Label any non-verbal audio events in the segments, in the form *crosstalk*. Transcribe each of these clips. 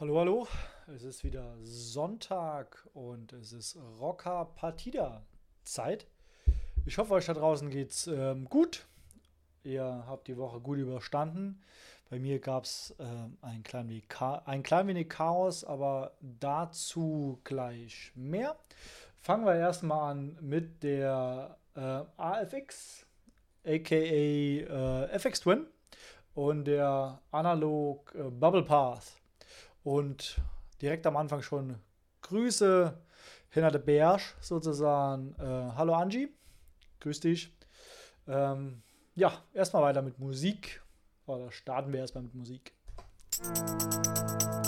Hallo, hallo. Es ist wieder Sonntag und es ist Rocker Partida Zeit. Ich hoffe, euch da draußen geht's ähm, gut. Ihr habt die Woche gut überstanden. Bei mir gab es äh, ein, klein ein klein wenig Chaos, aber dazu gleich mehr. Fangen wir erstmal an mit der äh, AFX, aka äh, FX Twin und der Analog äh, Bubble Path. Und direkt am Anfang schon Grüße hinter der Berg sozusagen. Äh, hallo Angie, grüß dich. Ähm, ja, erstmal weiter mit Musik. Oder starten wir erstmal mit Musik. geht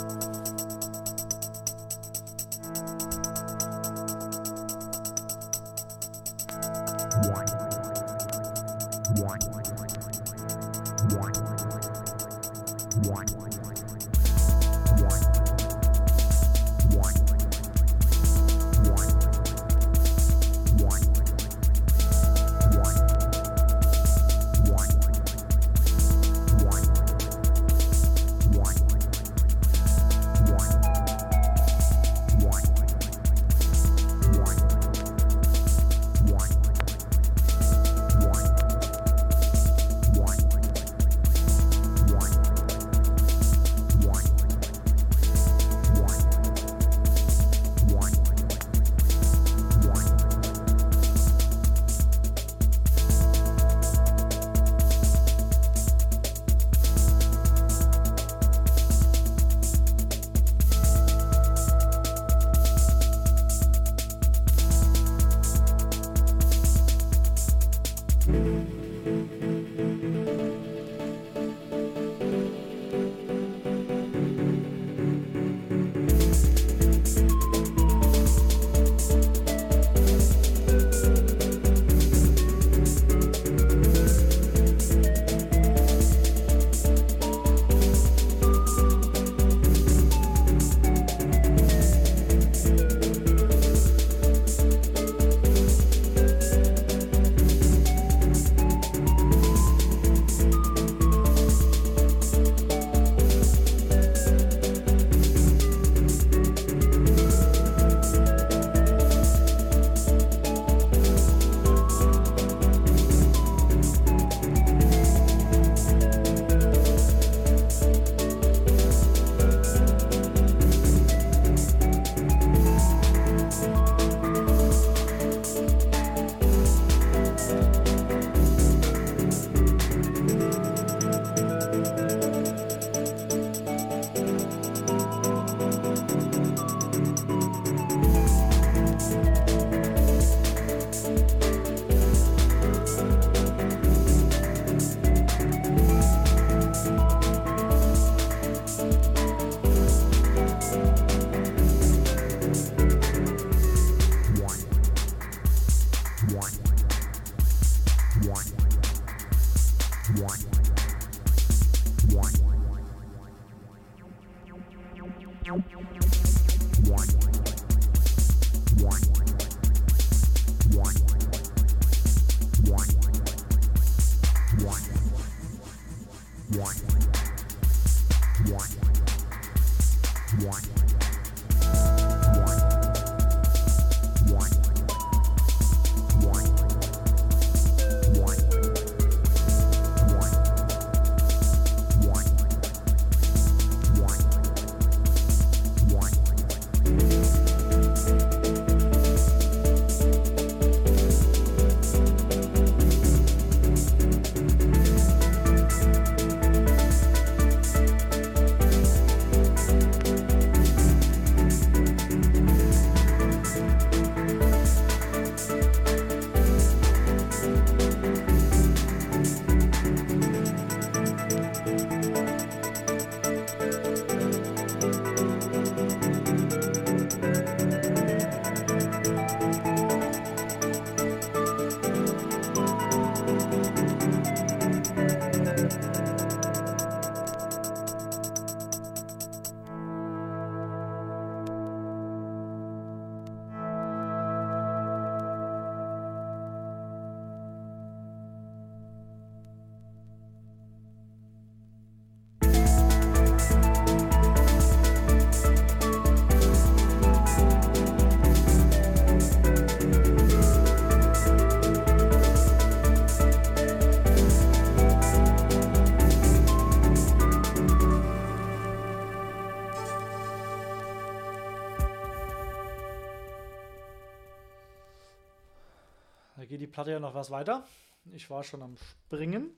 Platte ja noch was weiter. Ich war schon am Springen.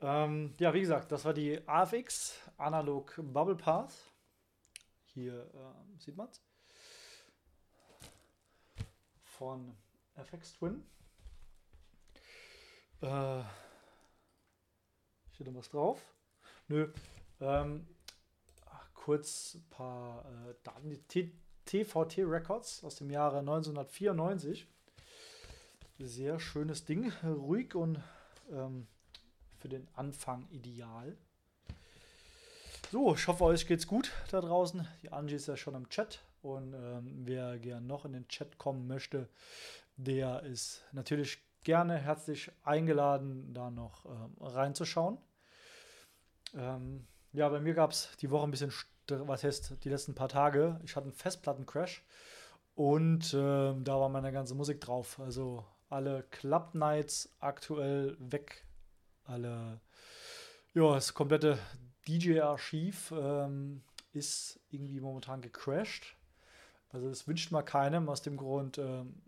Ähm, ja, wie gesagt, das war die AFX Analog Bubble Path. Hier äh, sieht man es. Von FX Twin. Äh, steht da was drauf? Nö. Ähm, kurz ein paar äh, Daten. Die TVT Records aus dem Jahre 1994. Sehr schönes Ding. Ruhig und ähm, für den Anfang ideal. So, ich hoffe, euch geht's gut da draußen. Die Angie ist ja schon im Chat und ähm, wer gern noch in den Chat kommen möchte, der ist natürlich gerne herzlich eingeladen, da noch ähm, reinzuschauen. Ähm, ja, bei mir gab es die Woche ein bisschen, was heißt die letzten paar Tage. Ich hatte einen Festplattencrash und ähm, da war meine ganze Musik drauf. Also alle Club Nights aktuell weg. Alle, ja, das komplette DJ-Archiv ähm, ist irgendwie momentan gecrashed. Also das wünscht man keinem aus dem Grund ähm,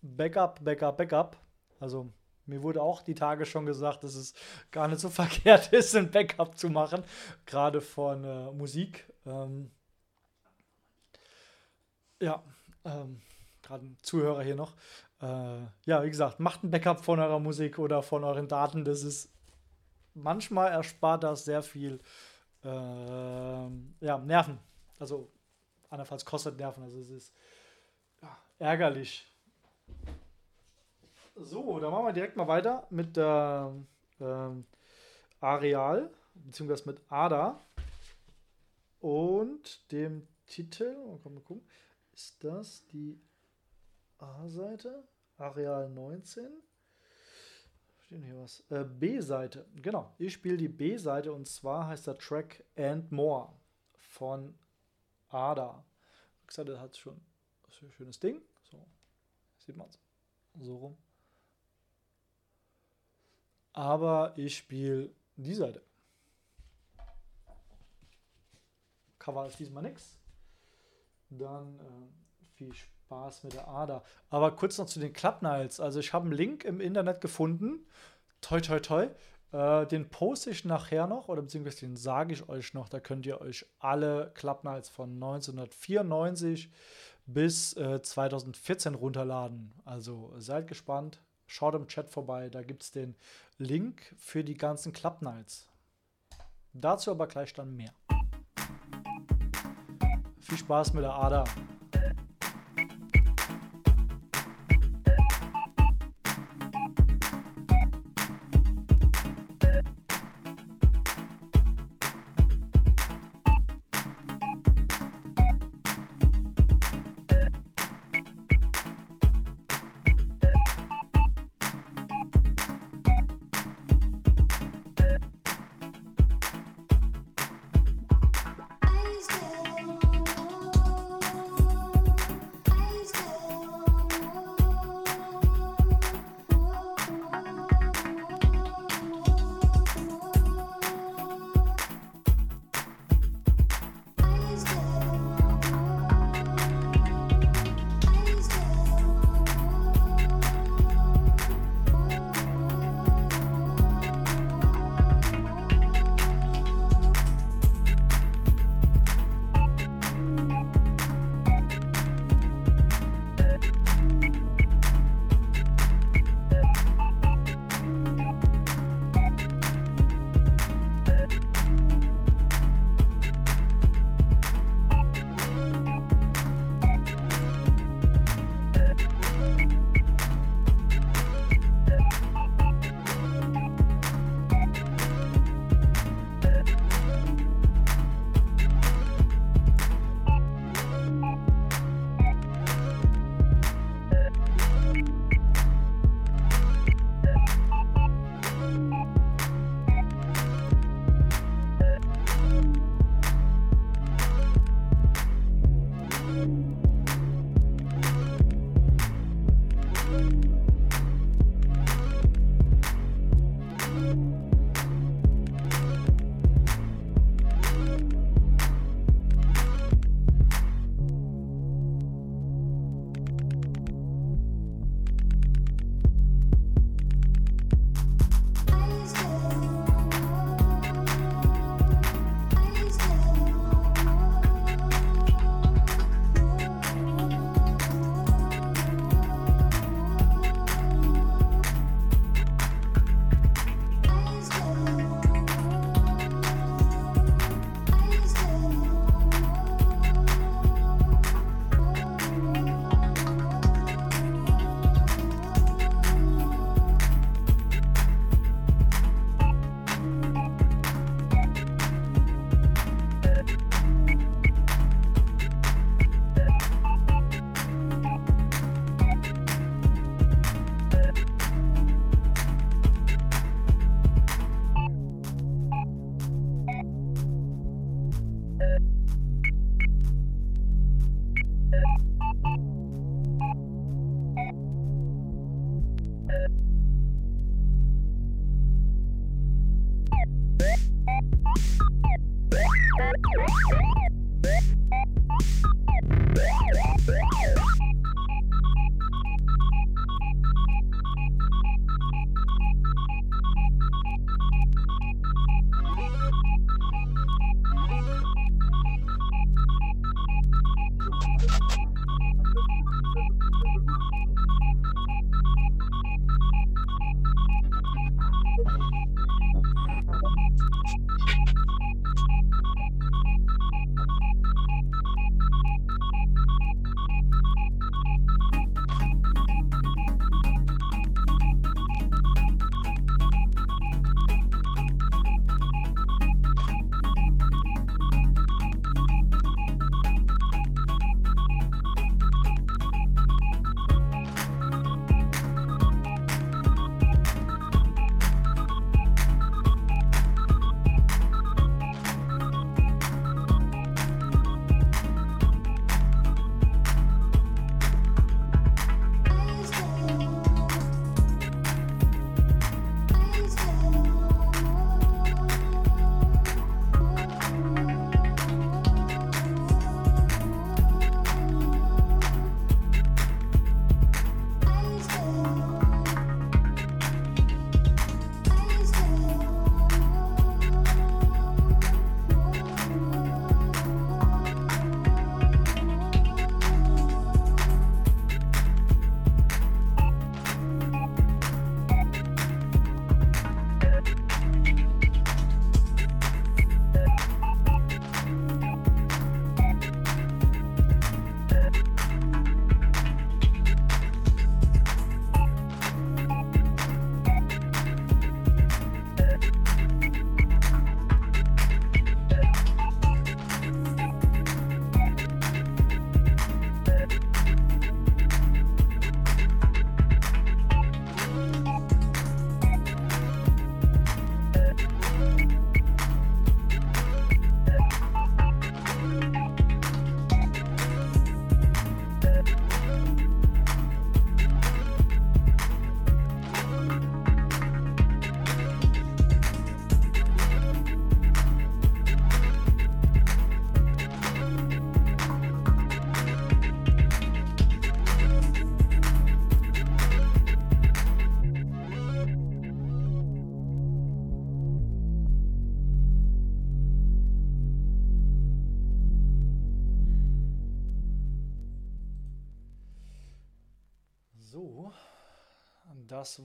Backup, Backup, Backup. Also mir wurde auch die Tage schon gesagt, dass es gar nicht so *laughs* verkehrt ist, ein Backup zu machen, gerade von äh, Musik. Ähm, ja, ähm, gerade ein Zuhörer hier noch. Äh, ja, wie gesagt, macht ein Backup von eurer Musik oder von euren Daten. Das ist manchmal erspart das sehr viel äh, ja, Nerven. Also andernfalls kostet Nerven. Also es ist ja, ärgerlich. So, dann machen wir direkt mal weiter mit der ähm, Areal, beziehungsweise mit ADA und dem Titel. Mal gucken. Ist das die A-Seite? Areal 19? Steht hier was? Äh, B-Seite. Genau, ich spiele die B-Seite und zwar heißt der Track And More von Ada. Rückseite hat schon ein schönes Ding. So, sieht man es. So rum aber ich spiele die Seite. Cover ist diesmal nichts. Dann äh, viel Spaß mit der Ader. Aber kurz noch zu den Klappniles. Also ich habe einen Link im Internet gefunden. Toi, toi, toi. Äh, den poste ich nachher noch oder beziehungsweise den sage ich euch noch. Da könnt ihr euch alle Klappniles von 1994 bis äh, 2014 runterladen. Also seid gespannt. Schaut im Chat vorbei, da gibt es den Link für die ganzen Nights. Dazu aber gleich dann mehr. Viel Spaß mit der Ada.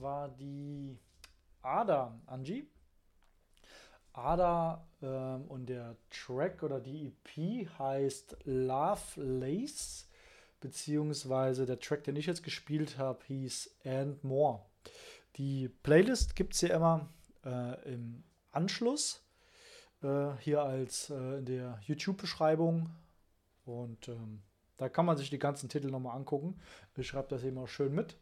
War die Ada, Angie. Ada ähm, und der Track oder die EP heißt Love Lace, beziehungsweise der Track, den ich jetzt gespielt habe, hieß And More. Die Playlist gibt es ja immer äh, im Anschluss, äh, hier als äh, in der YouTube-Beschreibung. Und ähm, da kann man sich die ganzen Titel nochmal angucken. Ich schreibe das immer schön mit.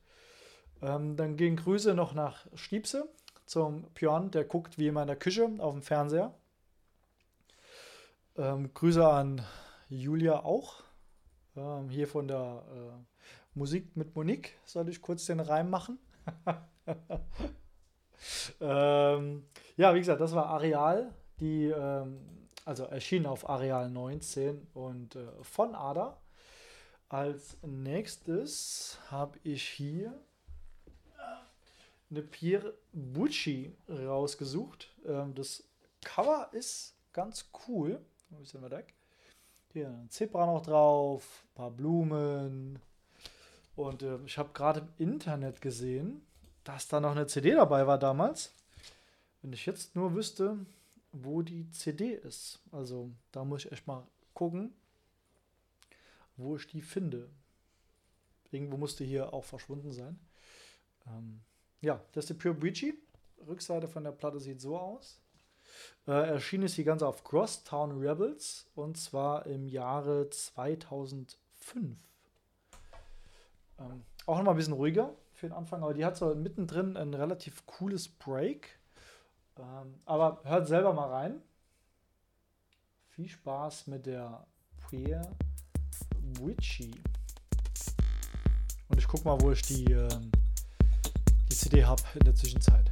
Ähm, dann gehen Grüße noch nach Stiepse zum Björn, der guckt wie immer in der Küche auf dem Fernseher. Ähm, Grüße an Julia auch. Ähm, hier von der äh, Musik mit Monique soll ich kurz den Reim machen. *laughs* ähm, ja, wie gesagt, das war Areal, die ähm, also erschien auf Areal 19 und äh, von Ada. Als nächstes habe ich hier eine Pierre Bucci rausgesucht. Ähm, das Cover ist ganz cool. Ein bisschen weg. Hier ein Zebra noch drauf, ein paar Blumen. Und äh, ich habe gerade im Internet gesehen, dass da noch eine CD dabei war damals. Wenn ich jetzt nur wüsste, wo die CD ist. Also da muss ich echt mal gucken, wo ich die finde. Irgendwo musste hier auch verschwunden sein. Ähm, ja, das ist die Pure Breachy. Rückseite von der Platte sieht so aus. Äh, erschienen ist die ganze auf Crosstown Rebels und zwar im Jahre 2005. Ähm, auch nochmal ein bisschen ruhiger für den Anfang, aber die hat so mittendrin ein relativ cooles Break. Ähm, aber hört selber mal rein. Viel Spaß mit der Pure Witchy. Und ich guck mal, wo ich die. Ähm, die CD habe in der Zwischenzeit.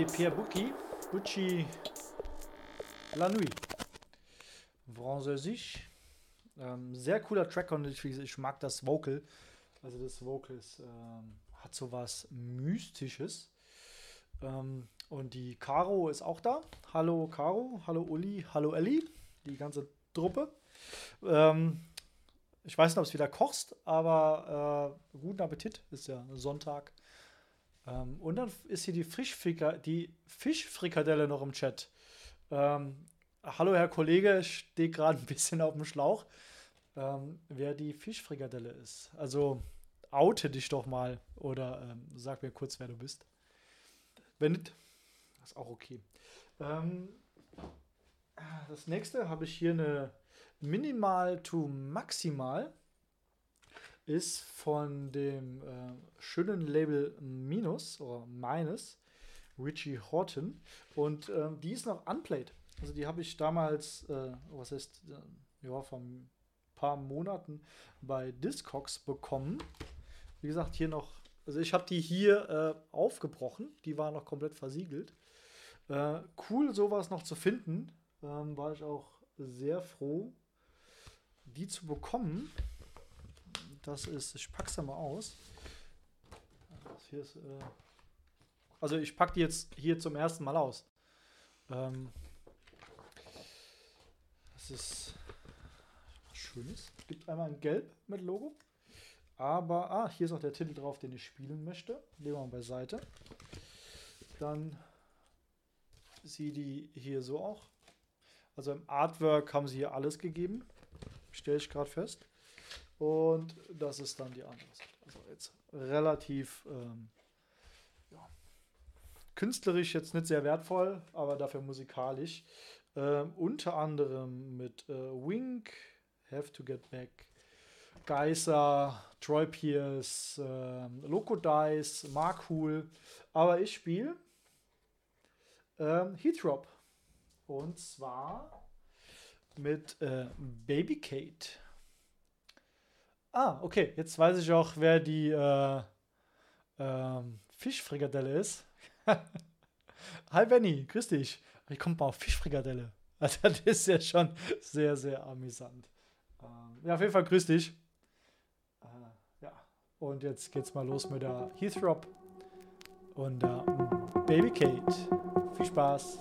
De Pierre Bucci, Bucci La Nuit. Französisch. Ähm, sehr cooler Track und ich, ich, mag das Vocal. Also das Vocal ist, ähm, hat so was Mystisches. Ähm, und die Caro ist auch da. Hallo Caro, hallo Uli, hallo Elli, die ganze Truppe. Ähm, ich weiß nicht, ob es wieder kochst, aber äh, guten Appetit. Ist ja Sonntag. Ähm, und dann ist hier die, Frischfrika die Fischfrikadelle noch im Chat. Ähm, hallo, Herr Kollege, ich stehe gerade ein bisschen auf dem Schlauch. Ähm, wer die Fischfrikadelle ist. Also oute dich doch mal oder ähm, sag mir kurz, wer du bist. Wenn nicht, ist auch okay. Ähm, das nächste habe ich hier eine Minimal to Maximal. Ist von dem äh, schönen Label Minus oder Minus, Richie Horton. Und äh, die ist noch unplayed. Also die habe ich damals, äh, was heißt, äh, ja, vor ein paar Monaten bei Discogs bekommen. Wie gesagt, hier noch, also ich habe die hier äh, aufgebrochen. Die war noch komplett versiegelt. Äh, cool, sowas noch zu finden. Ähm, war ich auch sehr froh, die zu bekommen. Das ist, ich pack's da mal aus. Hier ist, äh, also ich packe die jetzt hier zum ersten Mal aus. Ähm, das ist was Schönes. Gibt einmal ein Gelb mit Logo. Aber, ah, hier ist auch der Titel drauf, den ich spielen möchte. Legen wir mal beiseite. Dann sieht die hier so auch. Also im Artwork haben sie hier alles gegeben. Stelle ich gerade fest. Und das ist dann die andere Seite. Also jetzt relativ ähm, ja, künstlerisch jetzt nicht sehr wertvoll, aber dafür musikalisch. Ähm, unter anderem mit äh, Wink, Have to Get Back, Geyser, Troy Pierce, äh, Loco Dice, Mark Hool. Aber ich spiele ähm, Heatrop. Und zwar mit äh, Baby Kate. Ah, okay. Jetzt weiß ich auch, wer die äh, ähm, Fischfrikadelle ist. *laughs* Hi Benny, grüß dich. Wie kommt man auf Fischfrikadelle? *laughs* Also, das ist ja schon sehr, sehr amüsant. Ähm, ja, auf jeden Fall grüß dich. Äh, ja, und jetzt geht's mal los mit der Heathrop und der Baby Kate. Viel Spaß.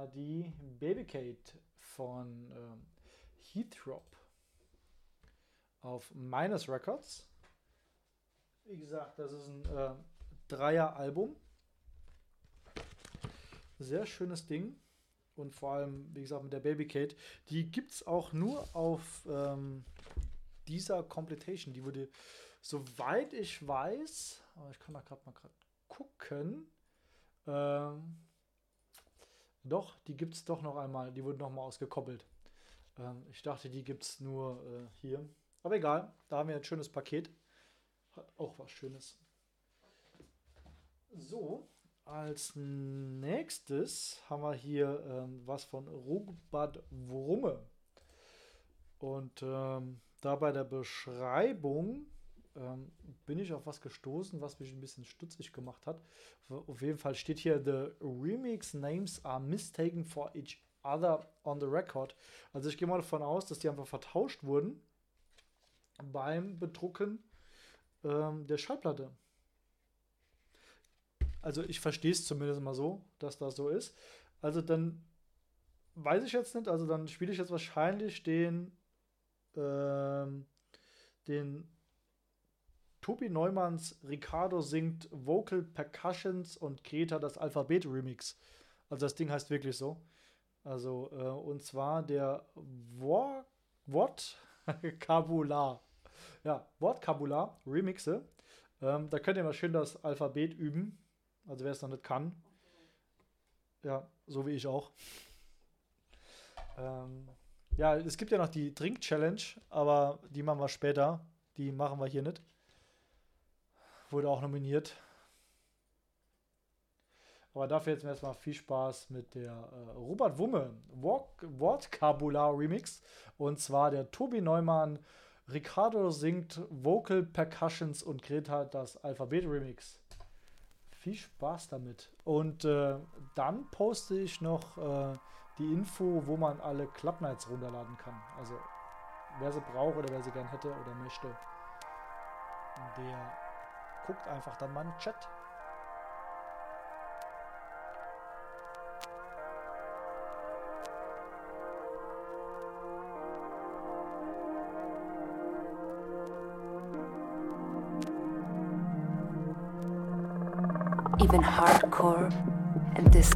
War die Baby Kate von ähm, Heathrop auf Minus Records. Wie gesagt, das ist ein äh, Dreier-Album. Sehr schönes Ding. Und vor allem, wie gesagt, mit der Baby Kate. Die gibt es auch nur auf ähm, dieser Completation. Die wurde, soweit ich weiß, aber ich kann da gerade mal grad gucken. Ähm, doch, die gibt es doch noch einmal. Die wurde noch mal ausgekoppelt. Ähm, ich dachte, die gibt es nur äh, hier. Aber egal, da haben wir ein schönes Paket. Hat auch was Schönes. So, als nächstes haben wir hier ähm, was von Rugbad Wrumme. Und ähm, da bei der Beschreibung ähm, bin ich auf was gestoßen, was mich ein bisschen stutzig gemacht hat. Auf jeden Fall steht hier: The remix names are mistaken for each other on the record. Also ich gehe mal davon aus, dass die einfach vertauscht wurden beim Bedrucken ähm, der Schallplatte. Also ich verstehe es zumindest mal so, dass das so ist. Also dann weiß ich jetzt nicht, also dann spiele ich jetzt wahrscheinlich den, ähm, den Tobi Neumanns Ricardo singt Vocal Percussions und Greta das Alphabet Remix. Also das Ding heißt wirklich so. Also, äh, und zwar der Wort *laughs* Wortkabular. Ja, Wortkabular Remixe. Ähm, da könnt ihr mal schön das Alphabet üben. Also wer es noch nicht kann. Ja, so wie ich auch. Ähm, ja, es gibt ja noch die Drink-Challenge, aber die machen wir später. Die machen wir hier nicht. Wurde auch nominiert. Aber dafür jetzt erstmal viel Spaß mit der äh, Robert Wumme Wortkabular Remix. Und zwar der Tobi Neumann, Ricardo singt Vocal Percussions und Greta das Alphabet Remix. Viel Spaß damit. Und äh, dann poste ich noch äh, die Info, wo man alle Club Nights runterladen kann. Also wer sie braucht oder wer sie gern hätte oder möchte, der guckt einfach dann mal in den Chat. even hardcore and this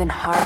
even hardcore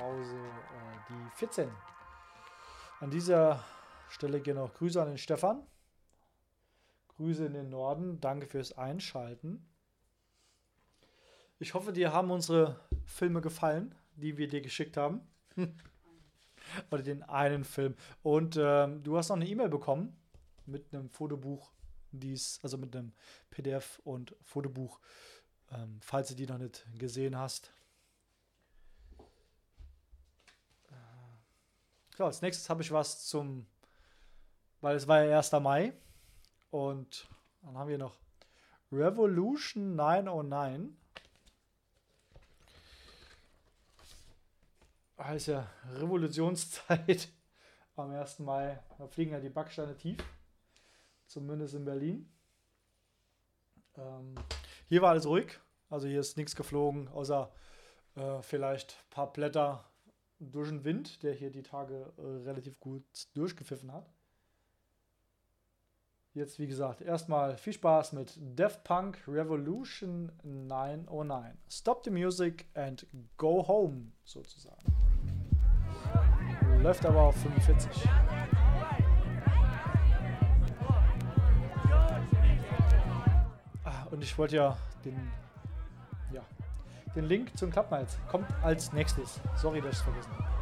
Musikkrause, äh, die 14. An dieser Stelle gehen auch Grüße an den Stefan. Grüße in den Norden. Danke fürs Einschalten. Ich hoffe, dir haben unsere Filme gefallen, die wir dir geschickt haben. *laughs* Oder den einen Film. Und ähm, du hast noch eine E-Mail bekommen mit einem Fotobuch, dies, also mit einem PDF und Fotobuch, ähm, falls du die noch nicht gesehen hast. So, als nächstes habe ich was zum, weil es war ja 1. Mai und dann haben wir noch Revolution 909. heißt ja Revolutionszeit *laughs* am 1. Mai. Da fliegen ja die Backsteine tief. Zumindest in Berlin. Ähm, hier war alles ruhig. Also hier ist nichts geflogen, außer äh, vielleicht ein paar Blätter durch den Wind, der hier die Tage äh, relativ gut durchgepfiffen hat. Jetzt, wie gesagt, erstmal viel Spaß mit Death Punk Revolution 909. Stop the music and go home, sozusagen. Läuft aber auf 45. Ah, und ich wollte ja den, den Link zum Klappmalz kommt als nächstes. Sorry, dass ich es vergessen habe.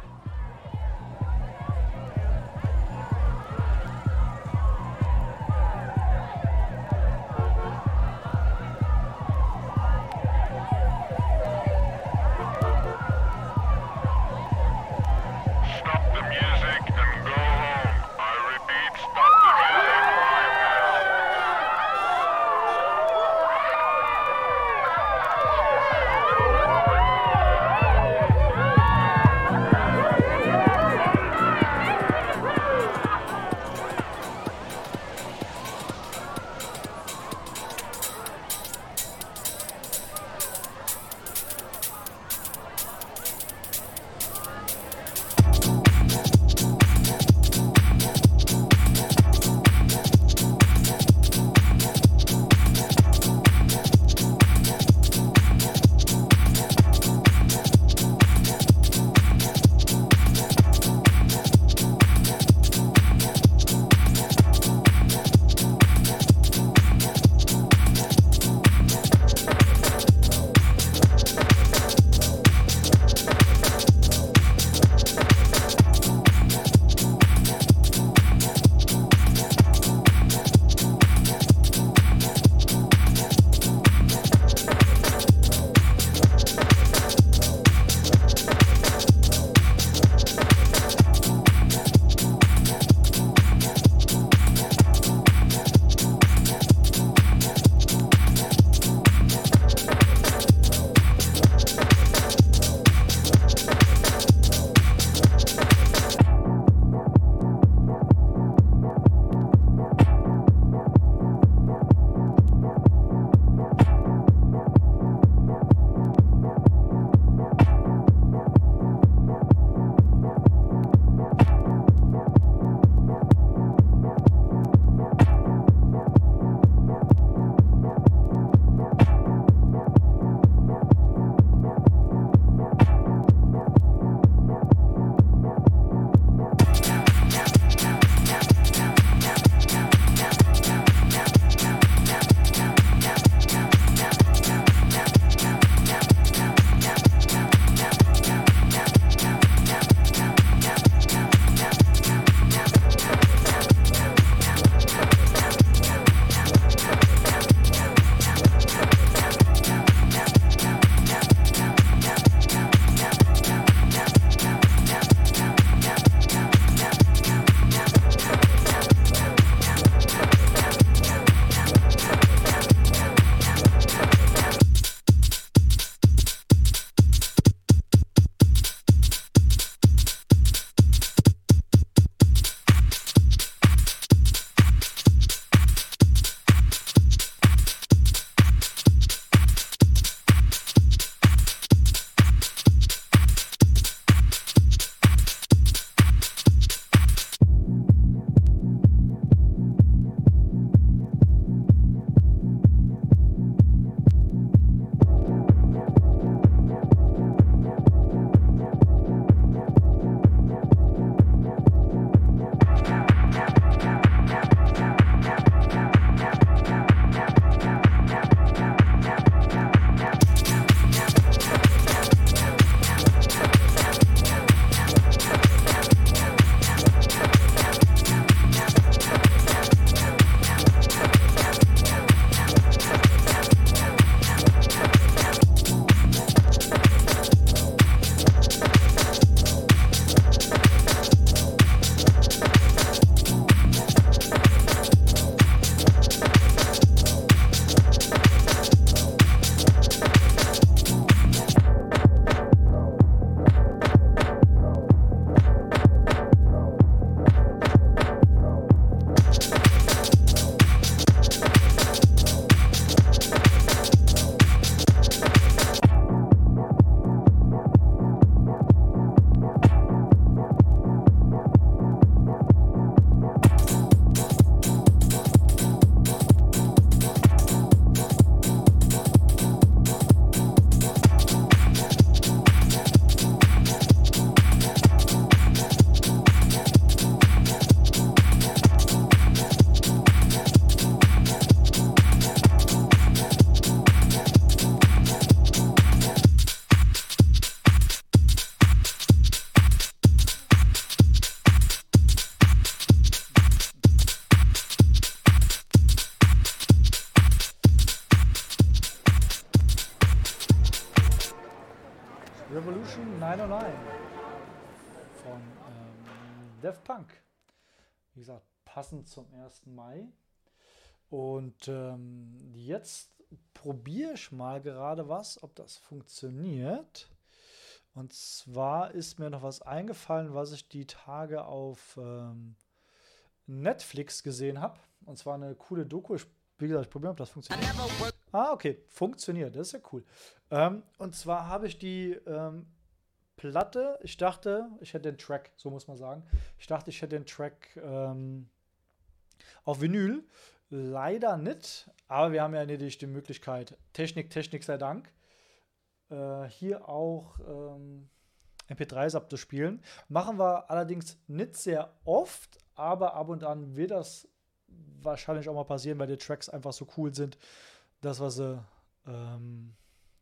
Daft Punk. Wie gesagt, passend zum 1. Mai. Und ähm, jetzt probiere ich mal gerade was, ob das funktioniert. Und zwar ist mir noch was eingefallen, was ich die Tage auf ähm, Netflix gesehen habe. Und zwar eine coole Doku. Ich, wie gesagt, ich probiere, ob das funktioniert. Ah, okay, funktioniert. Das ist ja cool. Ähm, und zwar habe ich die ähm, Platte, ich dachte, ich hätte den Track, so muss man sagen. Ich dachte, ich hätte den Track ähm, auf Vinyl. Leider nicht, aber wir haben ja nicht die Möglichkeit, Technik, Technik sei Dank, äh, hier auch ähm, MP3s abzuspielen. Machen wir allerdings nicht sehr oft, aber ab und an wird das wahrscheinlich auch mal passieren, weil die Tracks einfach so cool sind, dass wir sie ähm,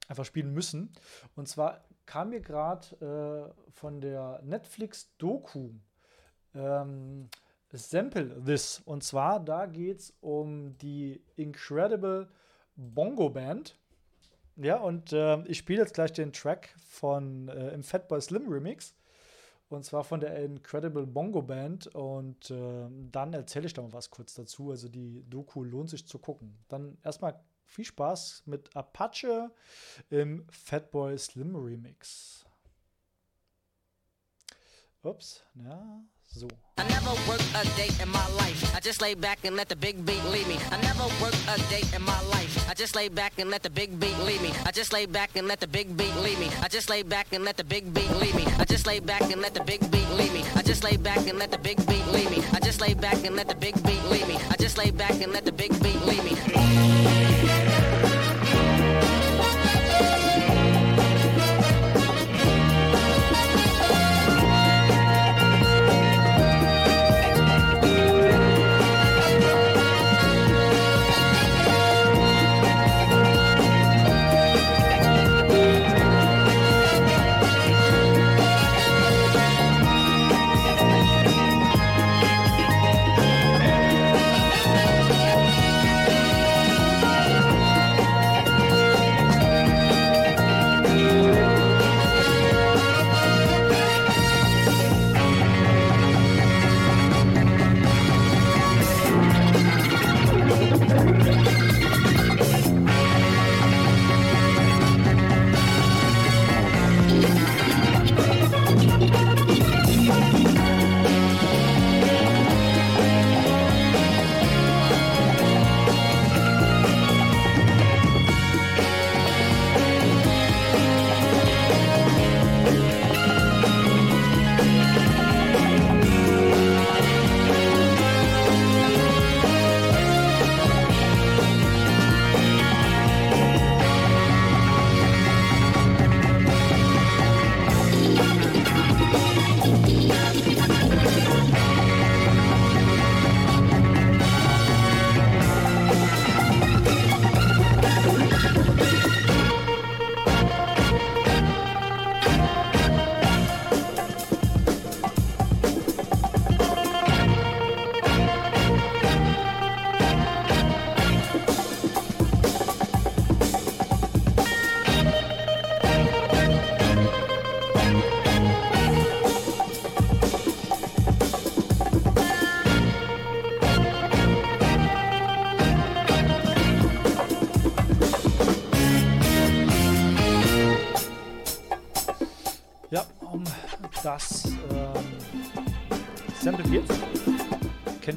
einfach spielen müssen. Und zwar kam mir gerade äh, von der Netflix-Doku ähm, Sample This. Und zwar, da geht es um die Incredible Bongo Band. Ja, und äh, ich spiele jetzt gleich den Track von äh, im Fatboy Slim Remix. Und zwar von der Incredible Bongo Band. Und äh, dann erzähle ich da mal was kurz dazu. Also die Doku lohnt sich zu gucken. Dann erstmal viel Spaß mit Apache im Fatboy Slim Remix. Ups, ja, so. I never work a day in my life. I just lay back and let the big beat lead me. I never work a day in my life. I just lay back and let the big beat lead me. I just lay back and let the big beat lead me. I just lay back and let the big beat lead me. I just lay back and let the big beat lead me. I just lay back and let the big beat lead me. I just lay back and let the big beat lead me. I just lay back and let the big beat lead me.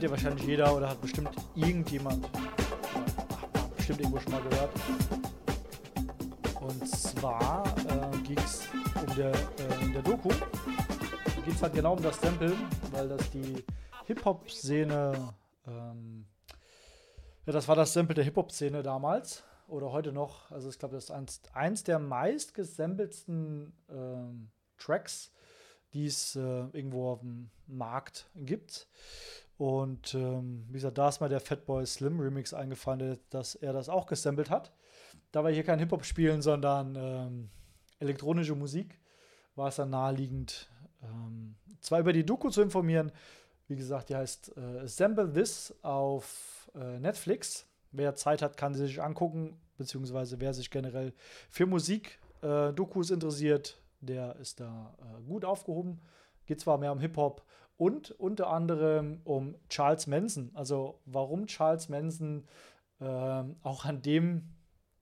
Kennt ihr wahrscheinlich jeder oder hat bestimmt irgendjemand ja, bestimmt irgendwo schon mal gehört. Und zwar äh, ging es um der, äh, in der Doku geht es halt genau um das Sample, weil das die Hip-Hop-Szene, ähm, ja, das war das Sample der Hip-Hop-Szene damals oder heute noch. Also ich glaube, das ist eins, eins der meist gesampelsten ähm, Tracks, die es äh, irgendwo auf dem Markt gibt. Und ähm, wie gesagt, da ist mal der Fatboy Slim Remix eingefallen, dass er das auch gesampelt hat. Da wir hier kein Hip-Hop spielen, sondern ähm, elektronische Musik, war es dann naheliegend, ähm, zwar über die Doku zu informieren. Wie gesagt, die heißt äh, Assemble This auf äh, Netflix. Wer Zeit hat, kann sie sich angucken, beziehungsweise wer sich generell für Musik, äh, interessiert, der ist da äh, gut aufgehoben. geht zwar mehr um Hip-Hop und unter anderem um Charles Manson. Also warum Charles Manson ähm, auch an dem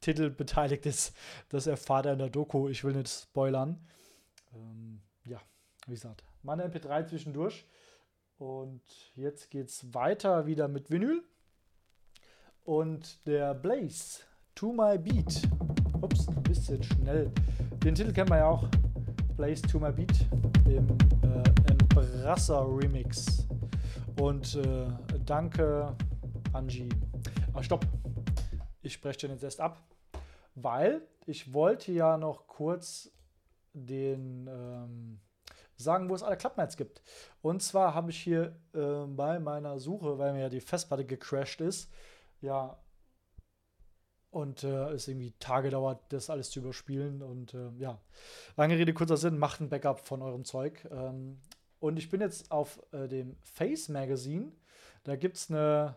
Titel beteiligt ist, das erfahrt er in der Doku. Ich will nicht spoilern. Ähm, ja, wie gesagt, meine MP3 zwischendurch. Und jetzt geht's weiter wieder mit Vinyl. Und der Blaze, To My Beat. Ups, ein bisschen schnell. Den Titel kennen wir ja auch. Blaze To My Beat im äh, Embrasser Remix. Und äh, danke, Angie. Ah, stopp. Ich spreche den jetzt erst ab, weil ich wollte ja noch kurz den ähm, sagen, wo es alle Clubnights gibt. Und zwar habe ich hier äh, bei meiner Suche, weil mir ja die Festplatte gecrashed ist, ja, und äh, es irgendwie Tage dauert, das alles zu überspielen. Und äh, ja, lange Rede, kurzer Sinn, macht ein Backup von eurem Zeug. Ähm, und ich bin jetzt auf äh, dem Face Magazine. Da gibt es eine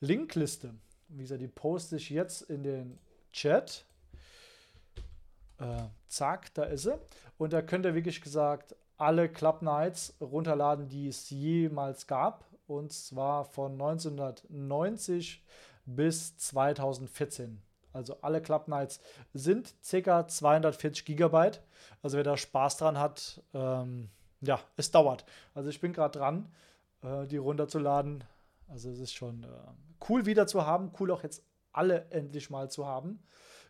Linkliste. Wie gesagt, die poste ich jetzt in den Chat. Äh, zack, da ist sie. Und da könnt ihr wirklich gesagt alle Club Nights runterladen, die es jemals gab. Und zwar von 1990 bis 2014. Also alle Club Nights sind ca. 240 Gigabyte. Also wer da Spaß dran hat, ähm, ja, es dauert. Also ich bin gerade dran, äh, die runterzuladen. Also es ist schon äh, cool wieder zu haben, cool auch jetzt alle endlich mal zu haben.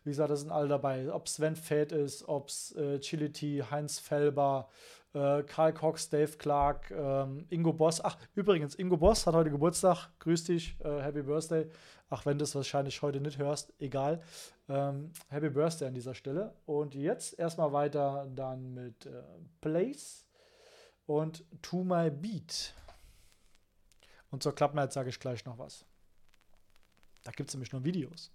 Wie gesagt, da sind alle dabei. Ob Sven Fett ist, ob es äh, Chility, Heinz Felber, äh, Karl Cox, Dave Clark, ähm, Ingo Boss. Ach, übrigens, Ingo Boss hat heute Geburtstag. Grüß dich, äh, Happy Birthday. Ach, wenn du es wahrscheinlich heute nicht hörst, egal. Ähm, Happy Birthday an dieser Stelle. Und jetzt erstmal weiter dann mit äh, Place und To My Beat. Und zur Night sage ich gleich noch was. Da gibt es nämlich nur Videos.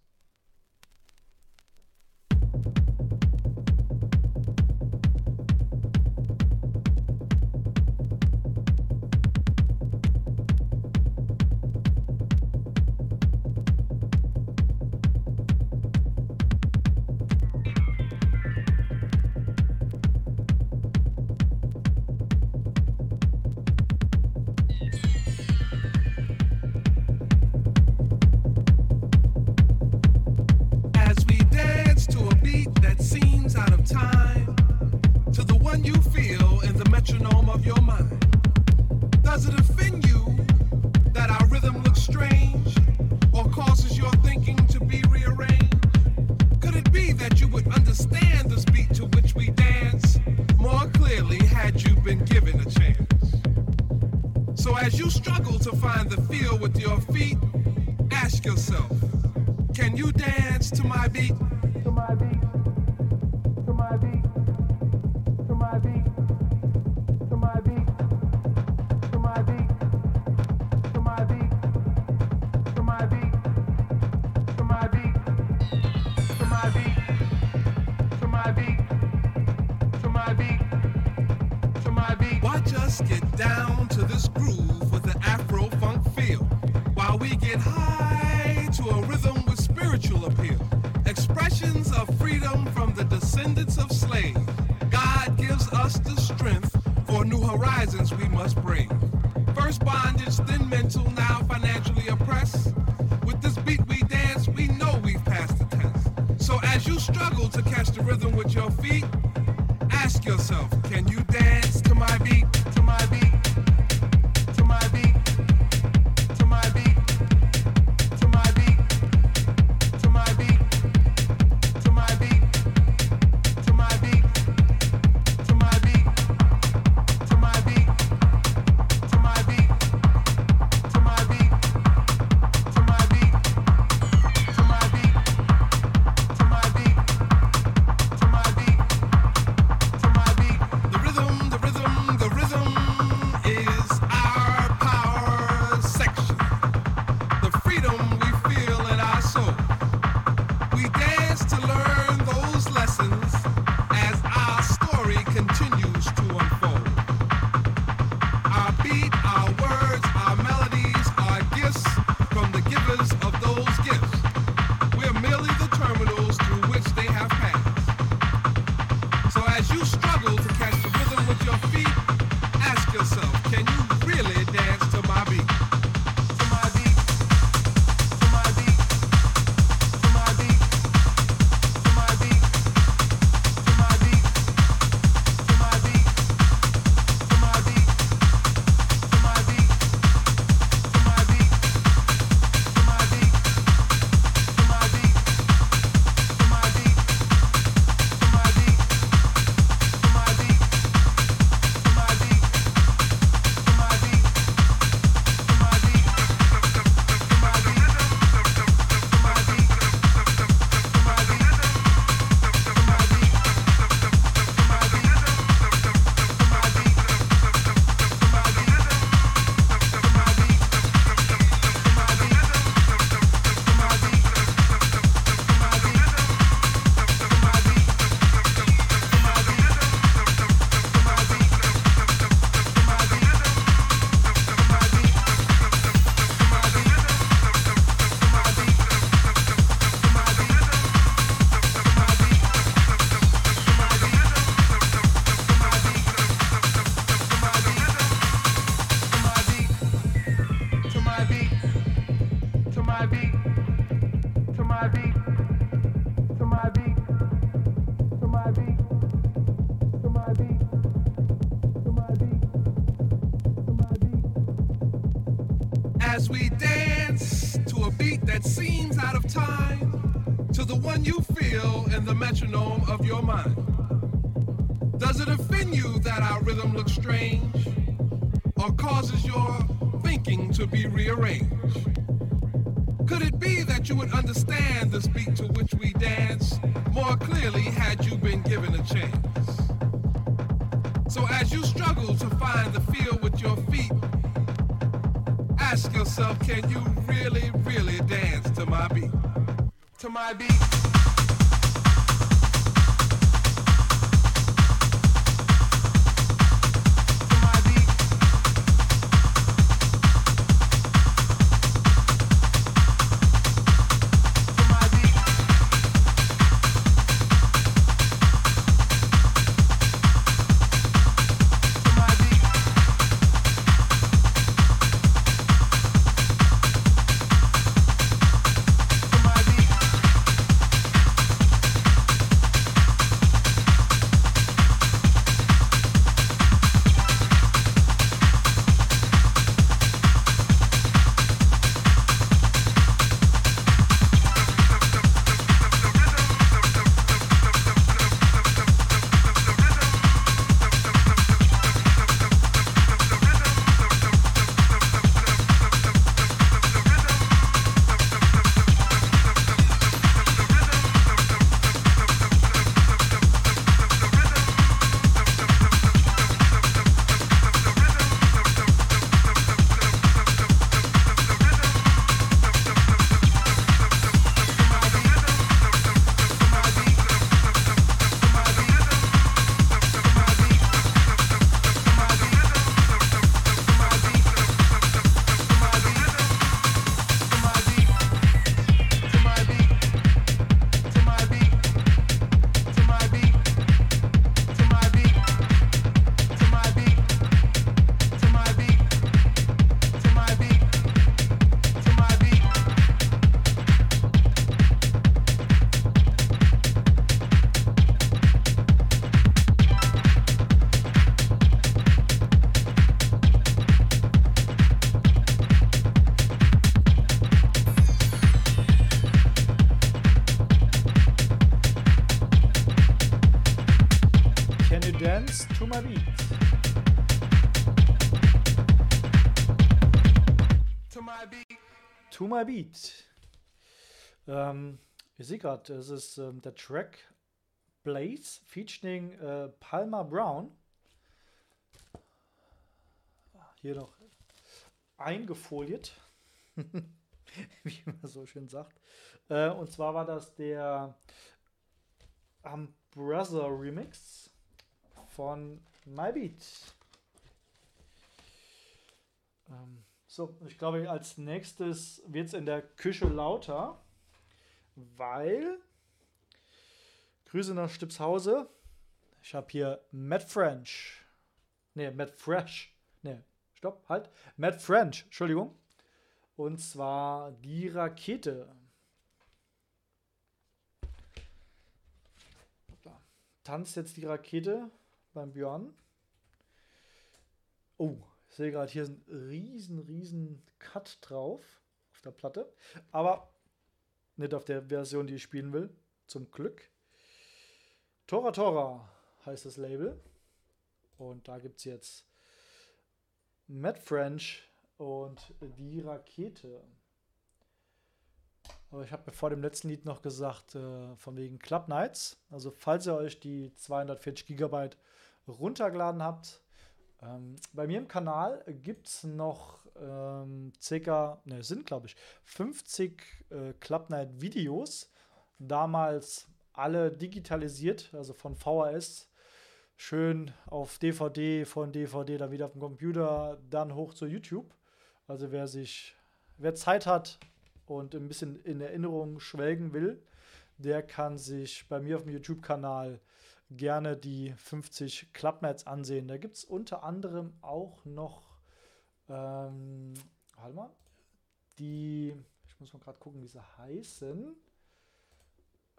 Us get down to this groove with the Afro funk feel while we get high to a rhythm with spiritual appeal. Expressions of freedom from the descendants of slaves. God gives us the strength for new horizons we must brave. First bondage, then mental, now financially oppressed. With this beat we dance, we know we've passed the test. So as you struggle to catch the rhythm with your feet, I be To My Beat. Ähm, ich sehe gerade, es ist ähm, der Track Blaze featuring äh, Palmer Brown. Hier noch eingefoliert, *laughs* wie man so schön sagt. Äh, und zwar war das der Umbrella Remix von My Beat. Ähm, so, ich glaube, als nächstes wird es in der Küche lauter, weil. Grüße nach Stipshause. Ich habe hier Matt French. Ne, Matt Fresh. Ne, stopp, halt. Matt French, Entschuldigung. Und zwar die Rakete. Tanzt jetzt die Rakete beim Björn. Oh, ich sehe gerade, hier ein riesen, riesen Cut drauf auf der Platte. Aber nicht auf der Version, die ich spielen will. Zum Glück. Tora Tora heißt das Label. Und da gibt es jetzt Matt French und die Rakete. Aber ich habe mir vor dem letzten Lied noch gesagt, äh, von wegen Club Nights. Also falls ihr euch die 240 Gigabyte runtergeladen habt, ähm, bei mir im Kanal gibt es noch ähm, circa, ne, sind glaube ich 50 äh, Club Night Videos. Damals alle digitalisiert, also von VHS schön auf DVD, von DVD dann wieder auf dem Computer, dann hoch zu YouTube. Also wer sich, wer Zeit hat und ein bisschen in Erinnerung schwelgen will, der kann sich bei mir auf dem YouTube-Kanal gerne die 50 Clubnights ansehen. Da gibt es unter anderem auch noch, ähm, halt mal, die, ich muss mal gerade gucken, wie sie heißen.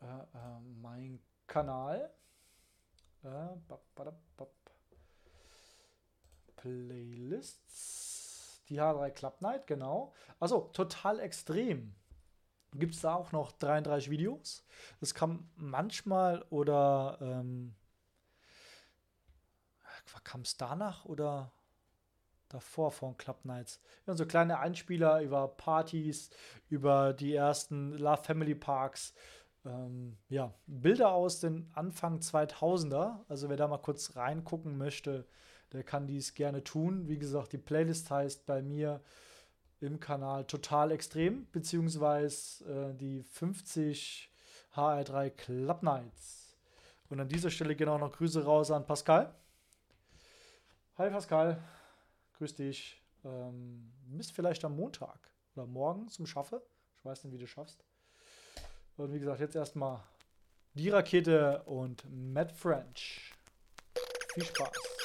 Äh, äh, mein Kanal. Äh, bap, bap, bap. Playlists. Die H3 Club Night, genau. Also total extrem. Gibt es da auch noch 33 Videos? Das kam manchmal oder ähm, kam es danach oder davor von Club Nights? Ja, so kleine Einspieler über Partys, über die ersten Love Family Parks, ähm, ja, Bilder aus den Anfang 2000er. Also wer da mal kurz reingucken möchte, der kann dies gerne tun. Wie gesagt, die Playlist heißt bei mir im Kanal Total Extrem, beziehungsweise äh, die 50 HR3 Club Nights. Und an dieser Stelle gehen auch noch Grüße raus an Pascal. Hi Pascal, grüß dich. Ähm, bist vielleicht am Montag oder morgen zum Schaffe. Ich weiß nicht, wie du schaffst. Und wie gesagt, jetzt erstmal die Rakete und Matt French. Viel Spaß.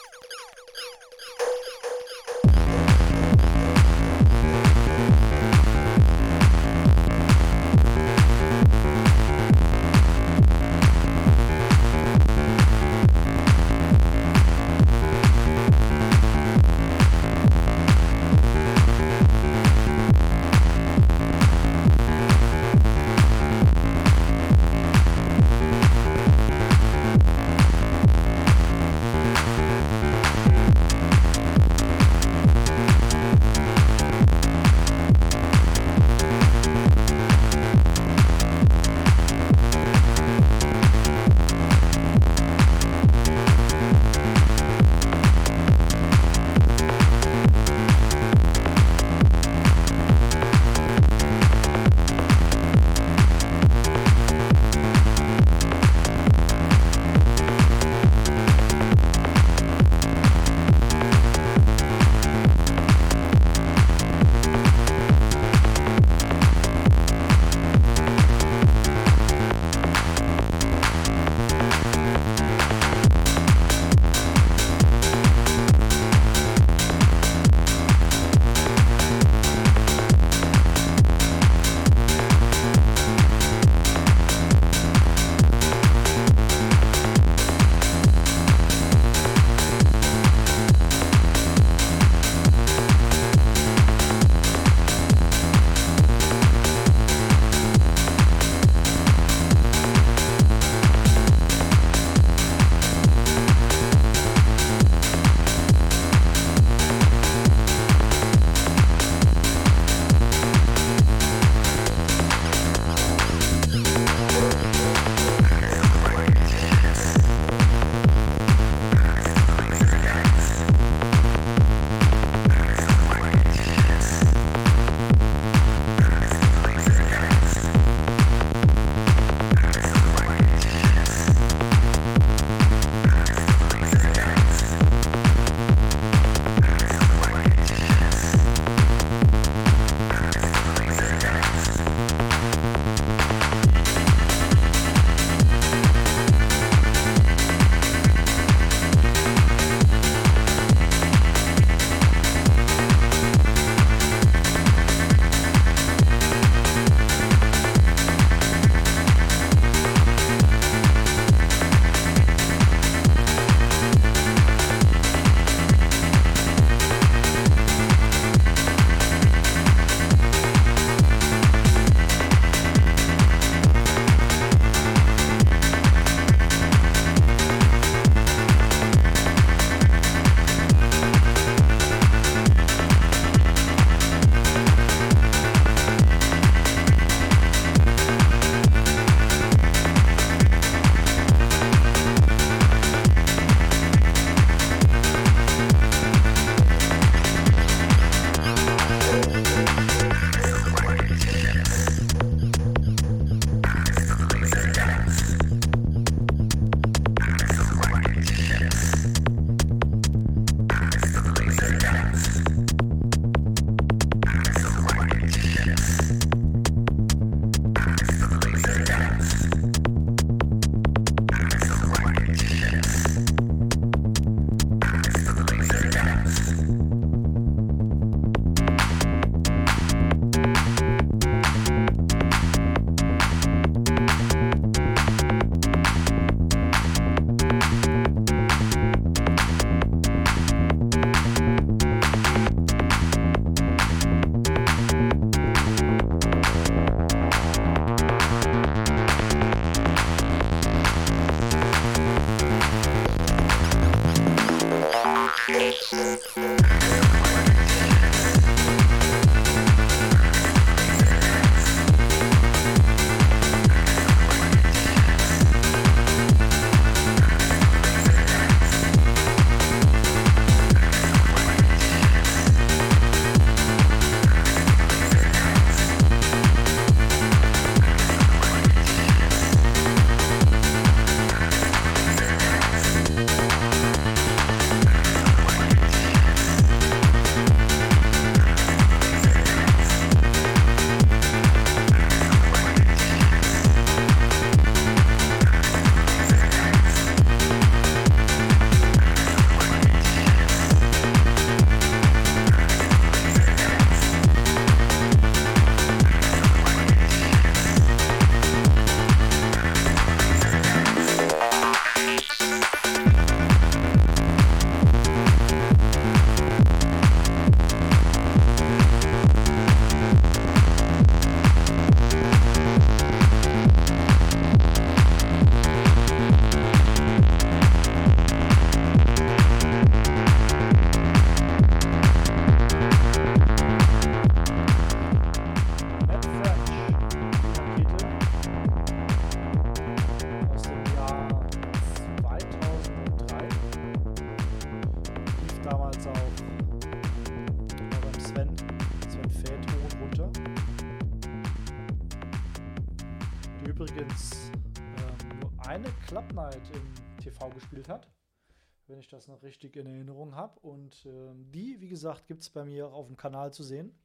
Ich das noch richtig in Erinnerung habe. Und ähm, die, wie gesagt, gibt es bei mir auch auf dem Kanal zu sehen.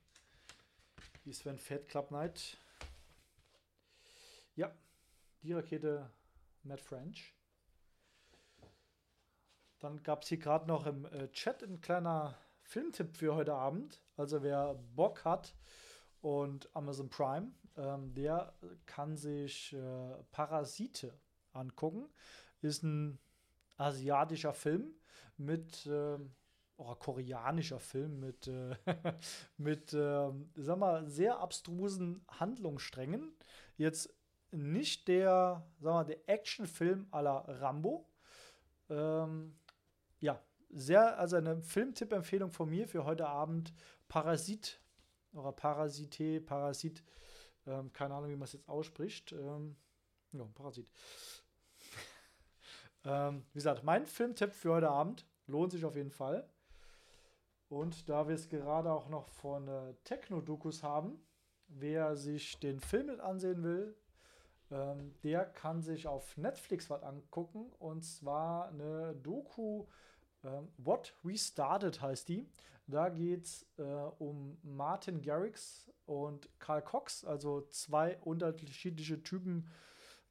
Die Sven Fett Club Night. Ja, die Rakete Matt French. Dann gab es hier gerade noch im äh, Chat ein kleiner Filmtipp für heute Abend. Also wer Bock hat und Amazon Prime, ähm, der kann sich äh, Parasite angucken. Ist ein asiatischer Film mit ähm, oh, koreanischer Film mit, äh, *laughs* mit ähm, sag mal, sehr abstrusen Handlungssträngen. Jetzt nicht der, sag mal, der Actionfilm la Rambo. Ähm, ja, sehr, also eine Filmtipp-Empfehlung von mir für heute Abend: Parasit oder Parasite, Parasit, ähm, keine Ahnung, wie man es jetzt ausspricht. Ähm, ja, Parasit. Ähm, wie gesagt, mein Filmtipp für heute Abend lohnt sich auf jeden Fall. Und da wir es gerade auch noch von äh, Techno-Dokus haben, wer sich den Film mit ansehen will, ähm, der kann sich auf Netflix was angucken. Und zwar eine Doku, ähm, What We Started heißt die. Da geht es äh, um Martin Garrix und Karl Cox, also zwei unterschiedliche Typen.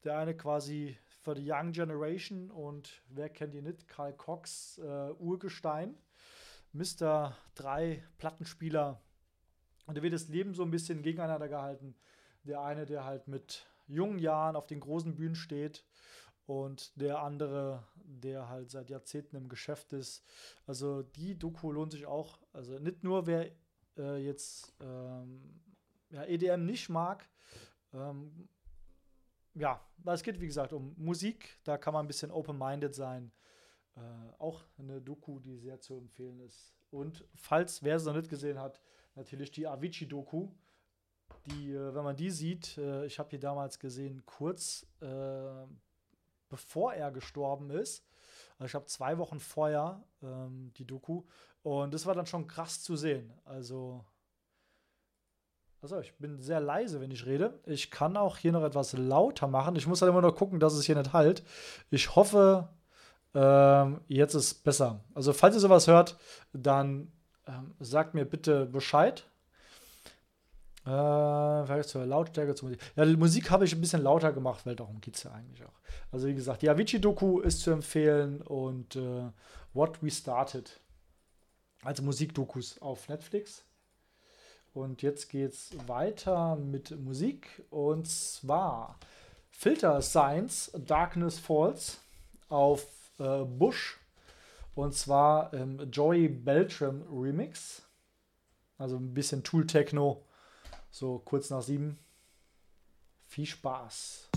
Der eine quasi für die Young Generation und wer kennt ihn nicht? Karl Cox, äh, Urgestein, Mr. 3 Plattenspieler. Und da wird das Leben so ein bisschen gegeneinander gehalten. Der eine, der halt mit jungen Jahren auf den großen Bühnen steht und der andere, der halt seit Jahrzehnten im Geschäft ist. Also die Doku lohnt sich auch. Also nicht nur wer äh, jetzt ähm, ja, EDM nicht mag. Ähm, ja, es geht wie gesagt um Musik. Da kann man ein bisschen open-minded sein. Äh, auch eine Doku, die sehr zu empfehlen ist. Und falls wer es noch nicht gesehen hat, natürlich die Avicii-Doku. Die, äh, wenn man die sieht, äh, ich habe die damals gesehen, kurz äh, bevor er gestorben ist. Also ich habe zwei Wochen vorher ähm, die Doku und das war dann schon krass zu sehen. Also, also ich bin sehr leise, wenn ich rede. Ich kann auch hier noch etwas lauter machen. Ich muss halt immer noch gucken, dass es hier nicht halt. Ich hoffe, ähm, jetzt ist es besser. Also falls ihr sowas hört, dann ähm, sagt mir bitte Bescheid. Äh, Vergleich zur Lautstärke zur Musik. Ja, die Musik habe ich ein bisschen lauter gemacht, weil darum geht es ja eigentlich auch. Also wie gesagt, die Avicii-Doku ist zu empfehlen und äh, What We Started. Also Musikdokus auf Netflix. Und jetzt geht's weiter mit Musik. Und zwar Filter Science Darkness Falls auf äh, Bush. Und zwar im Joey Beltram Remix. Also ein bisschen Tool Techno so kurz nach sieben. Viel Spaß.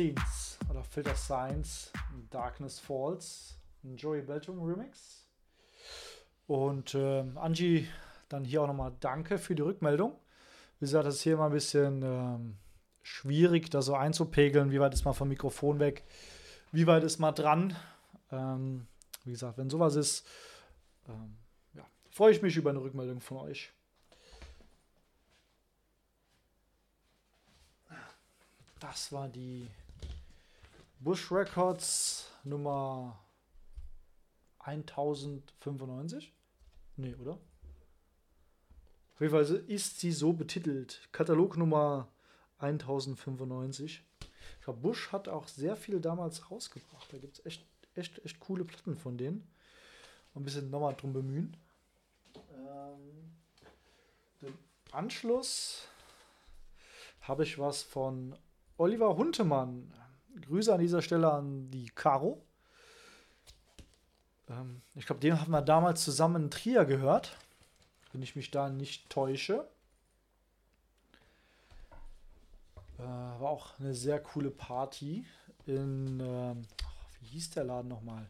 Scenes oder Filter Signs, Darkness Falls, ein Joey Beltrum Remix. Und ähm, Angie, dann hier auch nochmal danke für die Rückmeldung. Wie gesagt, das ist hier mal ein bisschen ähm, schwierig, da so einzupegeln, wie weit ist man vom Mikrofon weg, wie weit ist man dran. Ähm, wie gesagt, wenn sowas ist, ähm, ja, freue ich mich über eine Rückmeldung von euch. Das war die Bush Records Nummer 1095. Nee, oder? Auf jeden Fall ist sie so betitelt. Katalog Nummer 1095. Ich glaube, Bush hat auch sehr viel damals rausgebracht. Da gibt es echt, echt, echt coole Platten von denen. Ein bisschen nochmal drum bemühen. Ähm, Im Anschluss habe ich was von Oliver Huntemann. Grüße an dieser Stelle an die Caro. Ähm, ich glaube, den haben wir damals zusammen in Trier gehört. Wenn ich mich da nicht täusche. Äh, war auch eine sehr coole Party in, ähm, wie hieß der Laden nochmal?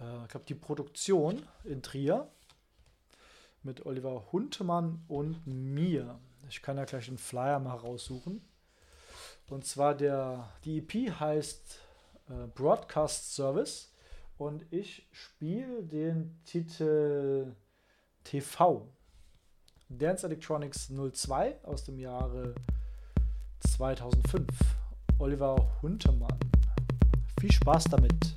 Äh, ich glaube, die Produktion in Trier mit Oliver Huntemann und mir. Ich kann ja gleich den Flyer mal raussuchen. Und zwar der, die EP heißt äh, Broadcast Service und ich spiele den Titel TV. Dance Electronics 02 aus dem Jahre 2005. Oliver Huntemann. Viel Spaß damit.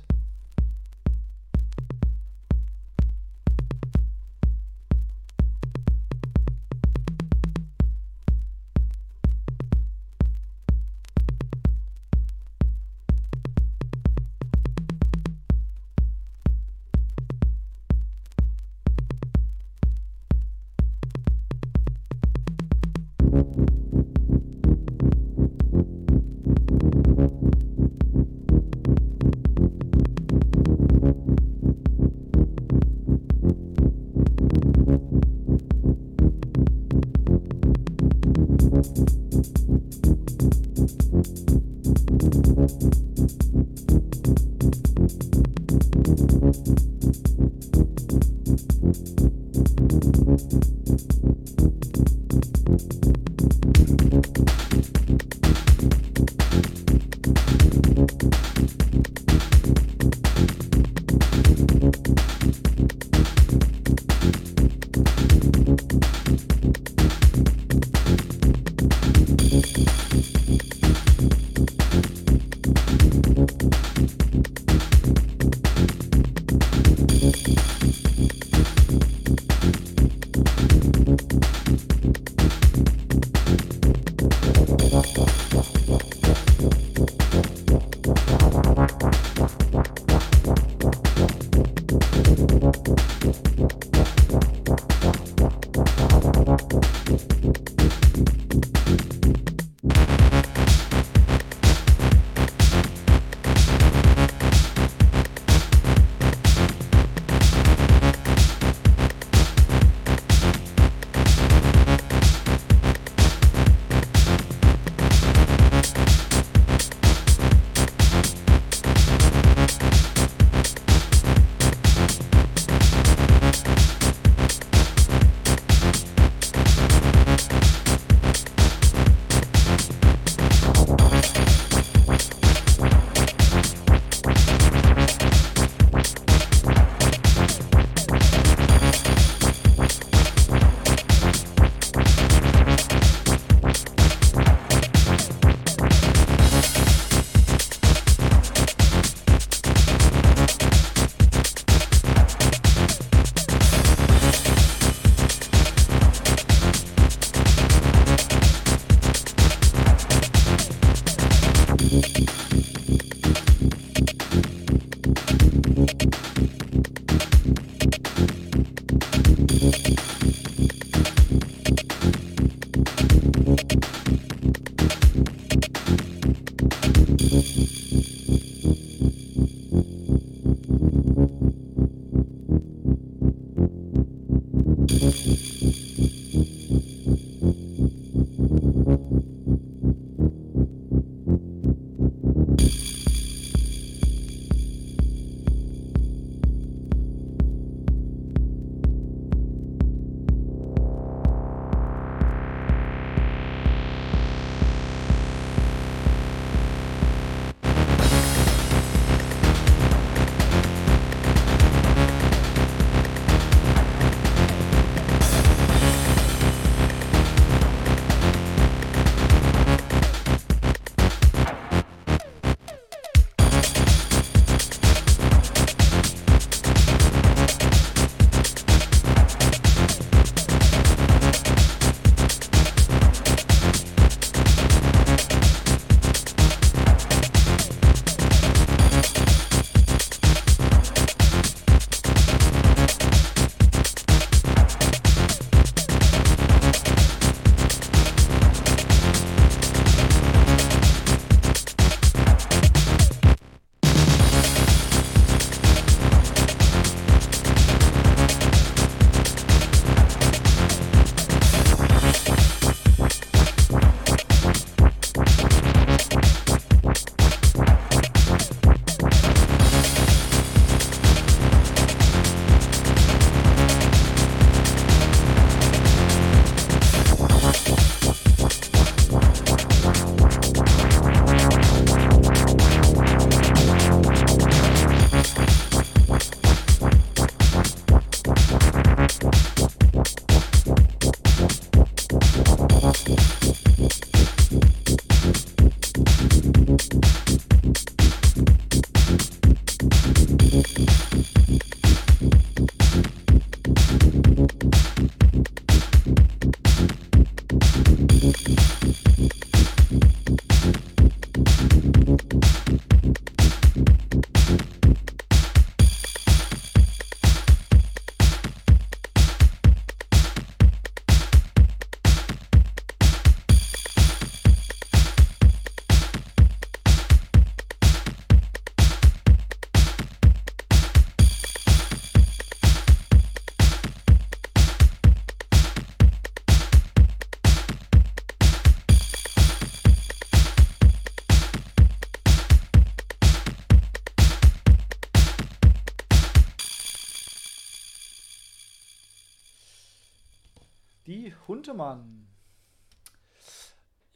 Huntemann.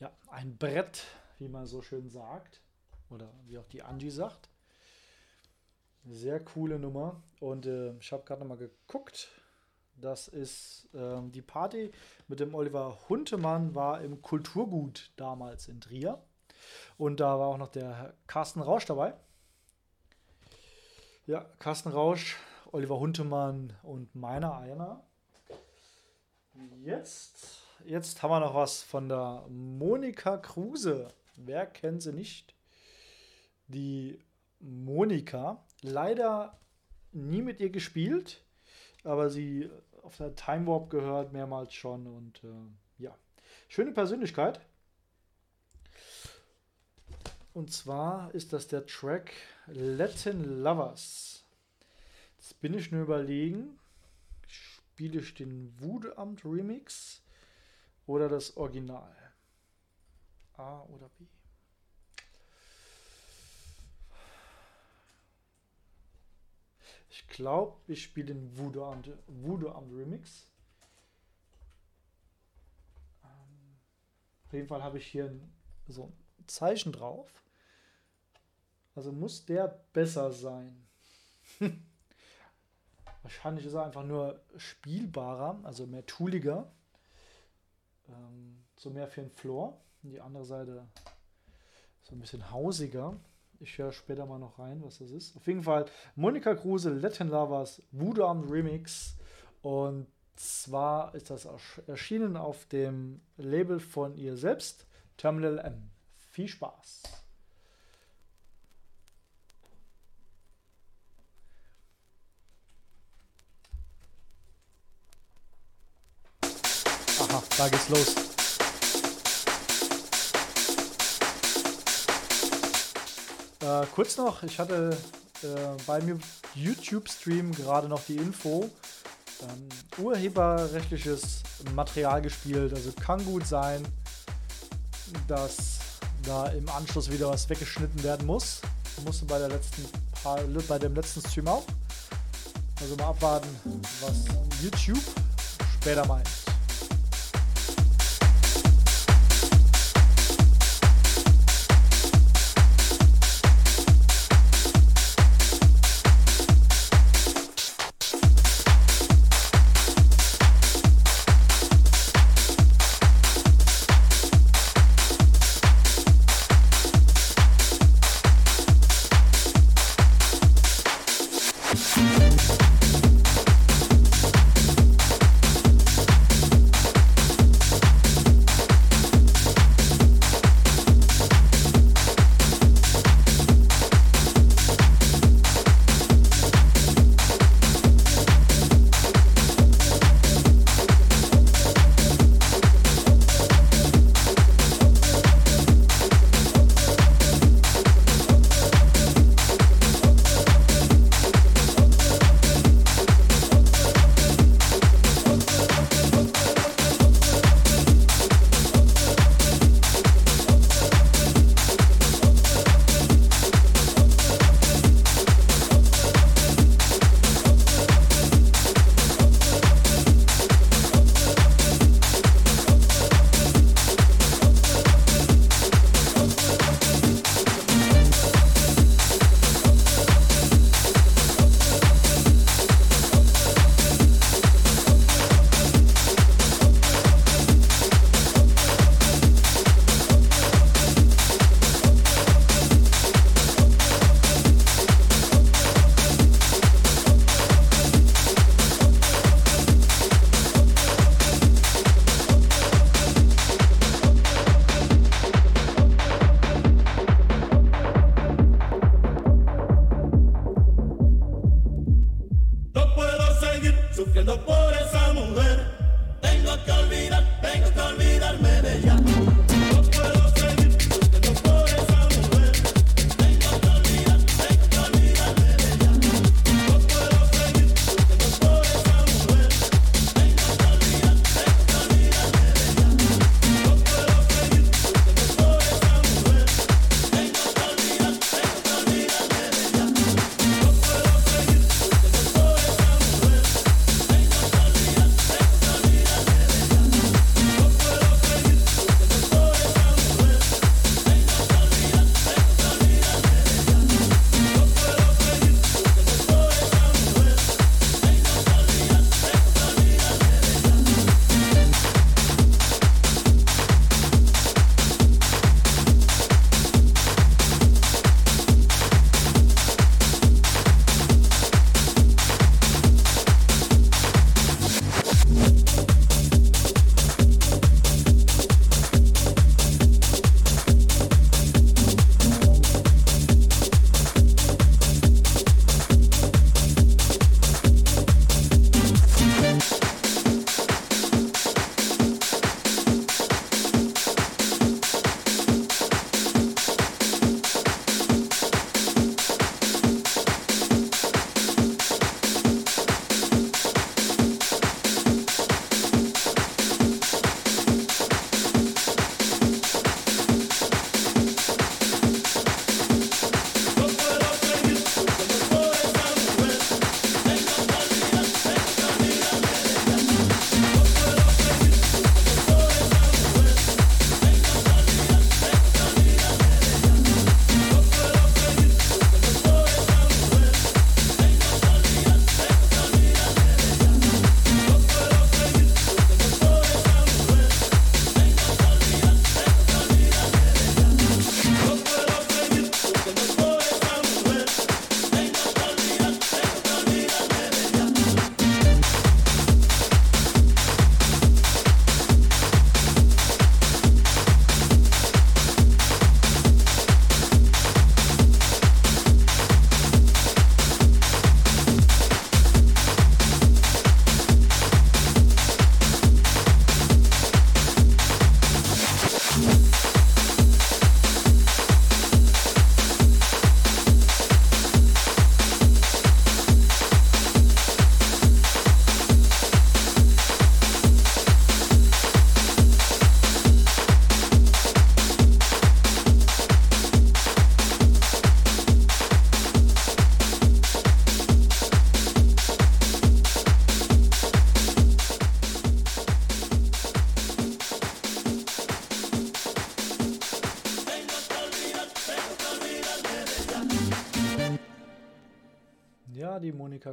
Ja, ein Brett, wie man so schön sagt. Oder wie auch die Angie sagt. Sehr coole Nummer. Und äh, ich habe gerade nochmal geguckt. Das ist ähm, die Party mit dem Oliver Huntemann war im Kulturgut damals in Trier. Und da war auch noch der Carsten Rausch dabei. Ja, Carsten Rausch, Oliver Huntemann und meiner einer. Jetzt, jetzt haben wir noch was von der Monika Kruse. Wer kennt sie nicht? Die Monika. Leider nie mit ihr gespielt, aber sie auf der Time Warp gehört mehrmals schon und äh, ja, schöne Persönlichkeit. Und zwar ist das der Track Latin Lovers. Jetzt bin ich nur überlegen, spiele ich den Wudeamt Remix oder das Original? A oder B? Ich glaube, ich spiele den Wudeamt Remix. Ähm, auf jeden Fall habe ich hier so ein Zeichen drauf. Also muss der besser sein. *laughs* Wahrscheinlich ist er einfach nur spielbarer, also mehr tooliger. Ähm, so mehr für den Floor. Die andere Seite so ein bisschen hausiger. Ich höre später mal noch rein, was das ist. Auf jeden Fall Monika Kruse, Latin Lovers, Voodoo am Remix. Und zwar ist das erschienen auf dem Label von ihr selbst, Terminal M. Viel Spaß! Da geht's los. Äh, kurz noch, ich hatte äh, beim YouTube-Stream gerade noch die Info, ähm, urheberrechtliches Material gespielt. Also kann gut sein, dass da im Anschluss wieder was weggeschnitten werden muss. Musste bei der letzten paar, bei dem letzten Stream auch. Also mal abwarten, was YouTube später meint.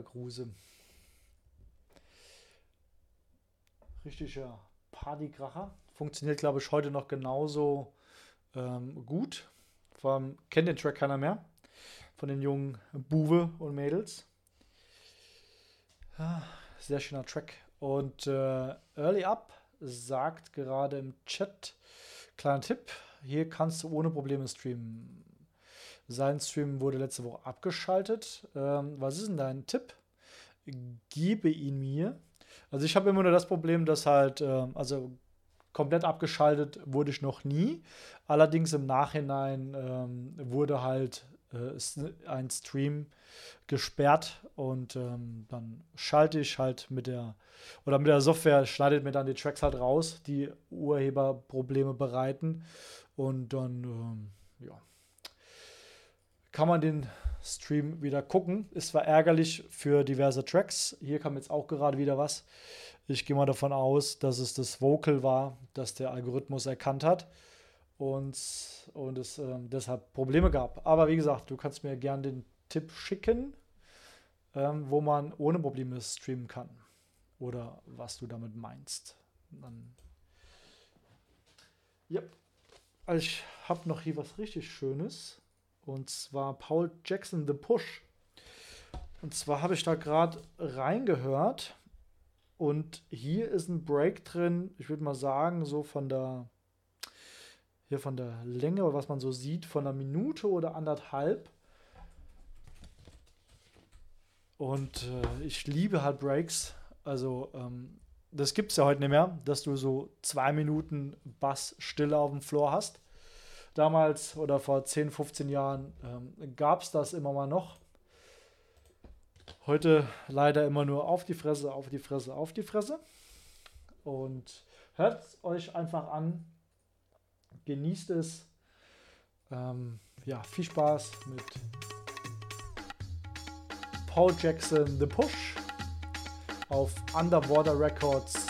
Kruse. Richtiger Partykracher. Funktioniert, glaube ich, heute noch genauso ähm, gut. Allem kennt den Track keiner mehr. Von den jungen Buwe und Mädels. Ah, Sehr schöner Track. Und äh, Early Up sagt gerade im Chat, kleiner Tipp, hier kannst du ohne Probleme streamen. Sein Stream wurde letzte Woche abgeschaltet. Ähm, was ist denn dein Tipp? Gebe ihn mir. Also ich habe immer nur das Problem, dass halt, ähm, also komplett abgeschaltet wurde ich noch nie. Allerdings im Nachhinein ähm, wurde halt äh, ein Stream gesperrt und ähm, dann schalte ich halt mit der oder mit der Software schneidet mir dann die Tracks halt raus, die Urheberprobleme bereiten und dann ähm, kann man den Stream wieder gucken. Ist zwar ärgerlich für diverse Tracks. Hier kam jetzt auch gerade wieder was. Ich gehe mal davon aus, dass es das Vocal war, das der Algorithmus erkannt hat und, und es ähm, deshalb Probleme gab. Aber wie gesagt, du kannst mir gerne den Tipp schicken, ähm, wo man ohne Probleme streamen kann. Oder was du damit meinst. Dann ja. Also ich habe noch hier was richtig Schönes. Und zwar Paul Jackson The Push. Und zwar habe ich da gerade reingehört. Und hier ist ein Break drin, ich würde mal sagen, so von der hier von der Länge, was man so sieht, von einer Minute oder anderthalb. Und äh, ich liebe halt Breaks. Also, ähm, das gibt es ja heute nicht mehr, dass du so zwei Minuten Bassstille auf dem Floor hast. Damals oder vor 10, 15 Jahren ähm, gab es das immer mal noch. Heute leider immer nur auf die Fresse, auf die Fresse, auf die Fresse. Und hört euch einfach an, genießt es. Ähm, ja, viel Spaß mit Paul Jackson The Push auf Underwater Records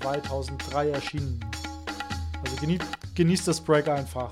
2003 erschienen. Also genie genießt das Break einfach.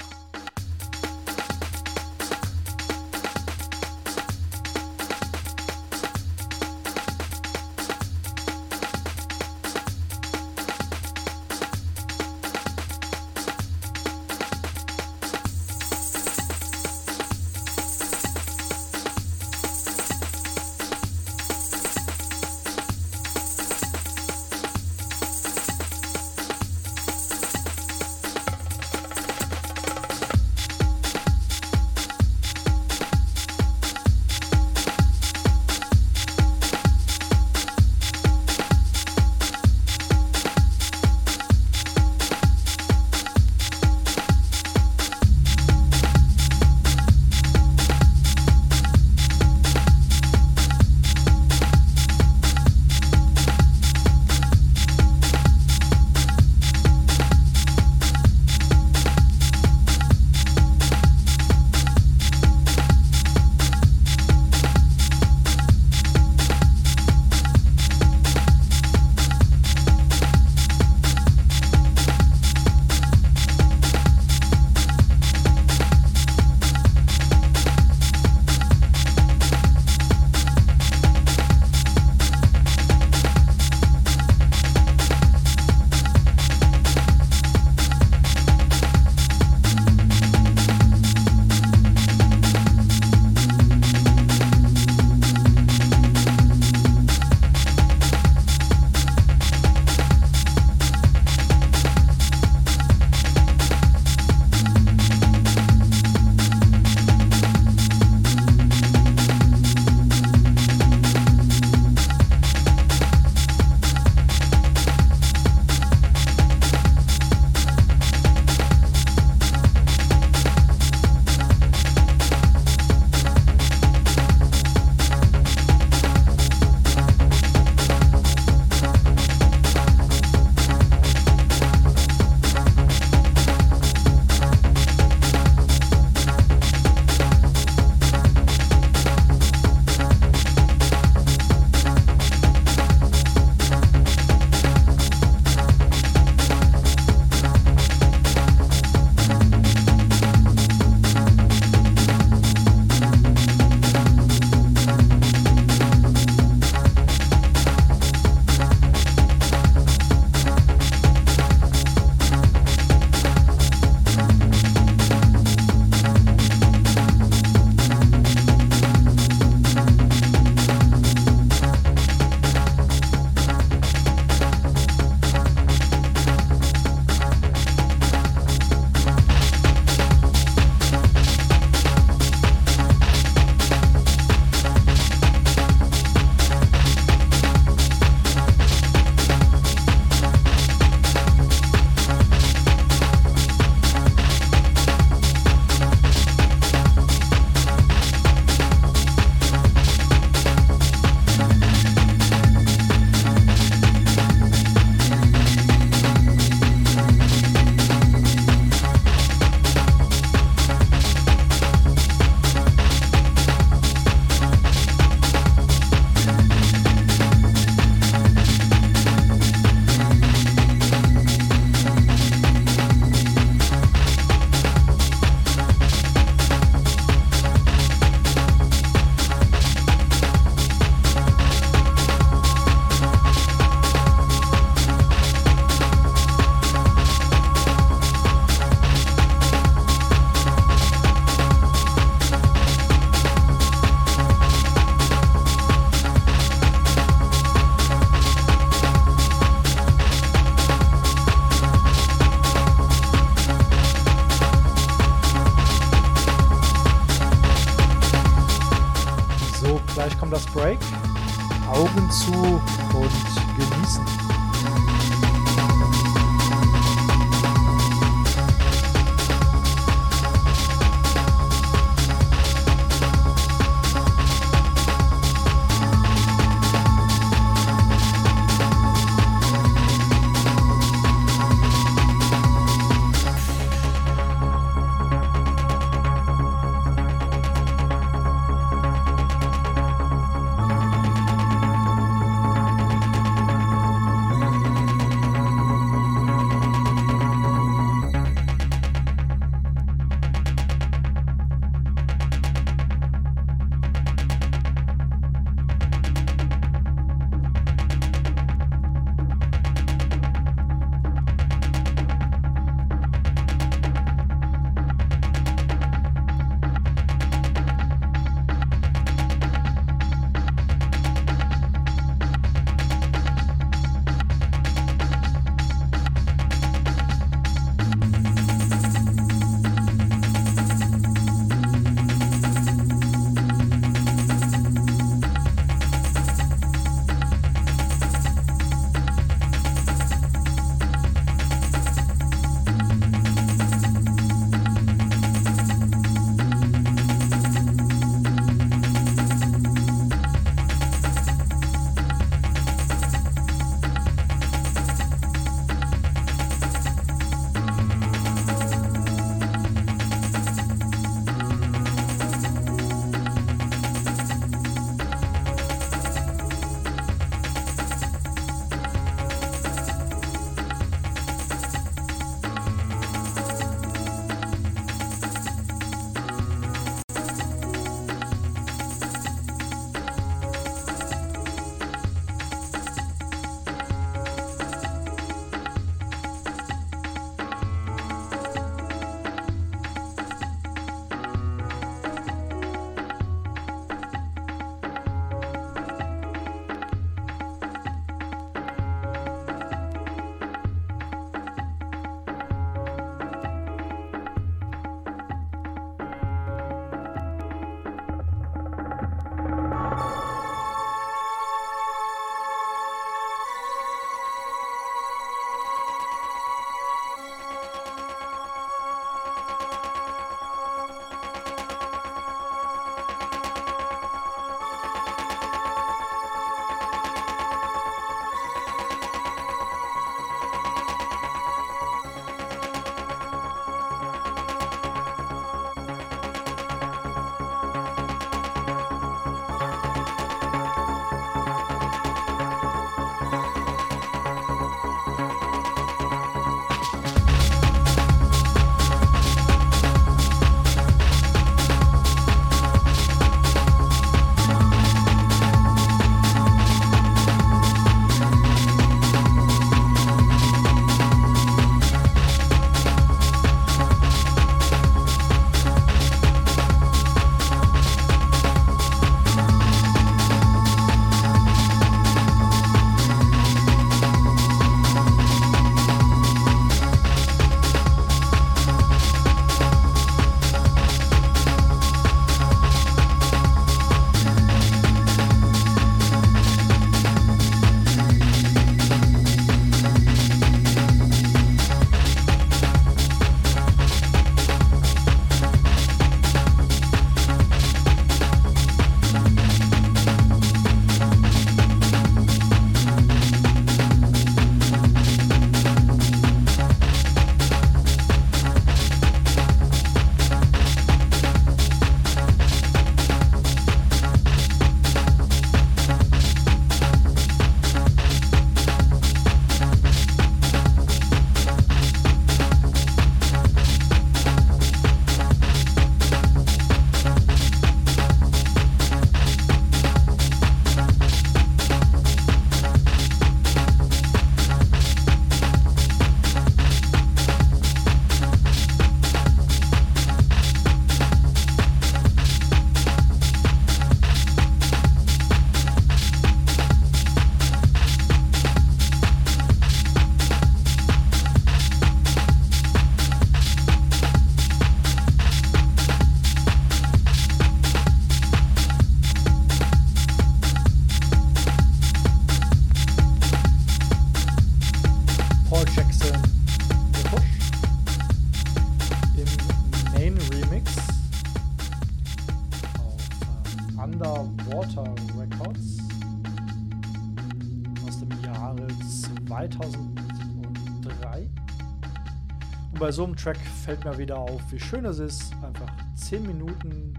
Bei so einem Track fällt mir wieder auf, wie schön es ist, einfach 10 Minuten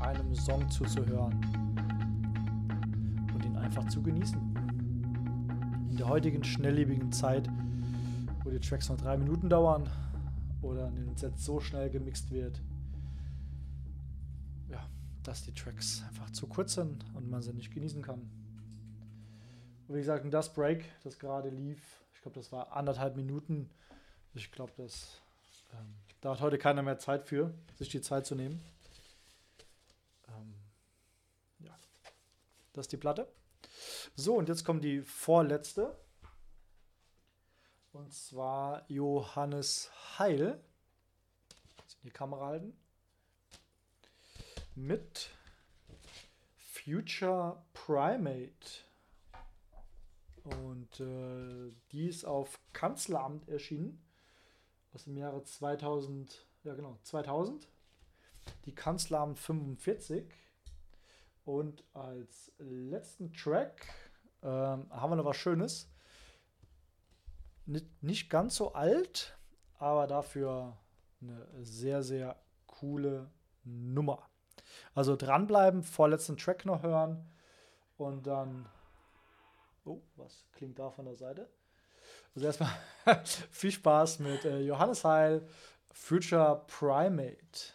einem Song zuzuhören und ihn einfach zu genießen. In der heutigen schnelllebigen Zeit, wo die Tracks nur 3 Minuten dauern oder in den Sets so schnell gemixt wird, ja, dass die Tracks einfach zu kurz sind und man sie nicht genießen kann. Und wie gesagt, das Break, das gerade lief, ich glaube, das war anderthalb Minuten. Ich glaube, das ähm, da hat heute keiner mehr Zeit für, sich die Zeit zu nehmen. Ähm, ja, das ist die Platte. So, und jetzt kommt die vorletzte. Und zwar Johannes Heil. In die Kamera halten. Mit Future Primate. Und äh, die ist auf Kanzleramt erschienen. Aus dem Jahre 2000. Ja, genau, 2000. Die Kanzleramt 45. Und als letzten Track ähm, haben wir noch was Schönes. Nicht, nicht ganz so alt, aber dafür eine sehr, sehr coole Nummer. Also dranbleiben, vorletzten Track noch hören und dann. Oh, was klingt da von der Seite? Also erstmal *laughs* viel Spaß mit äh, Johannes Heil, Future Primate.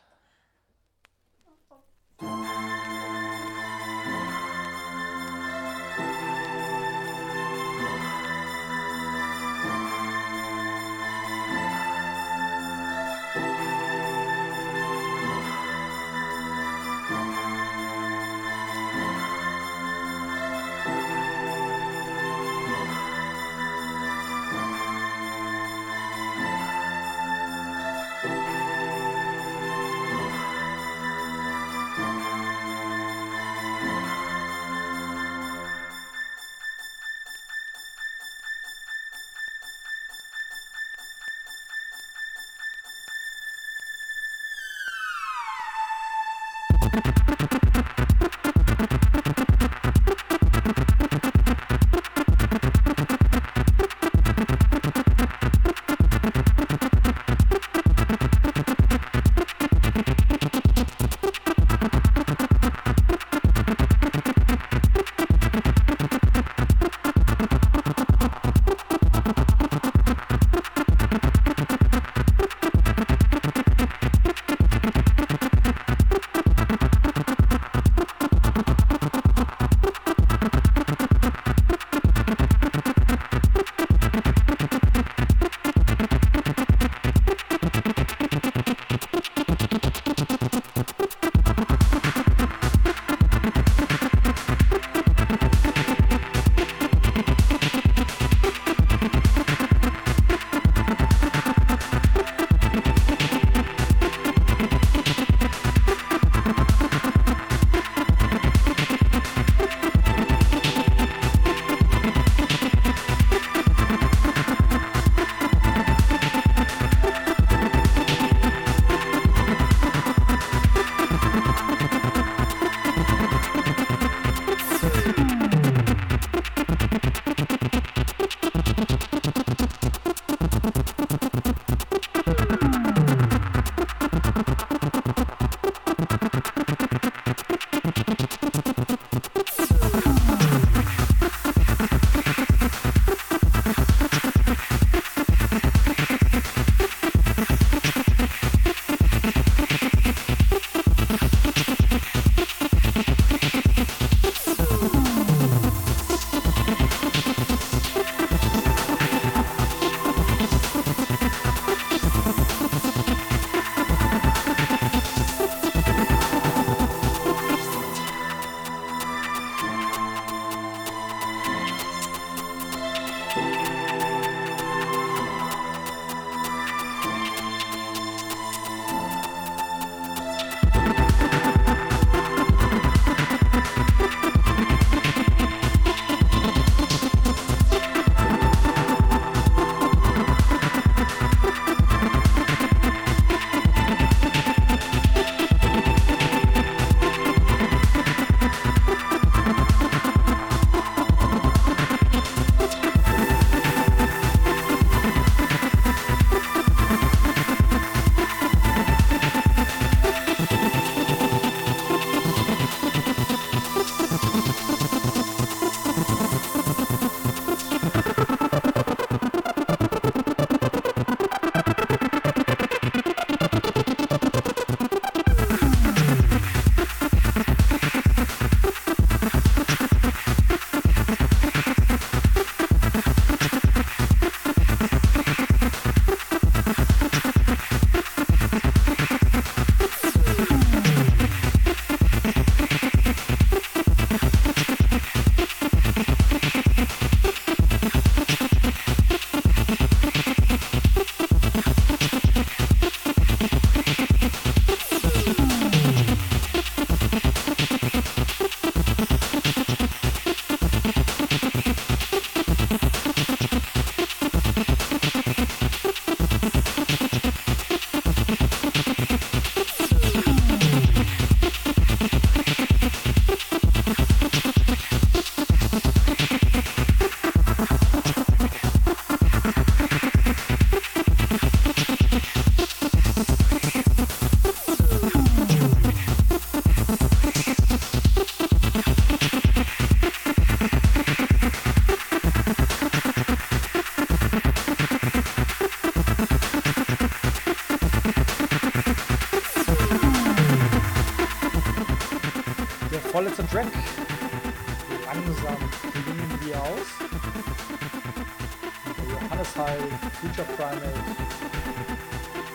Future Primate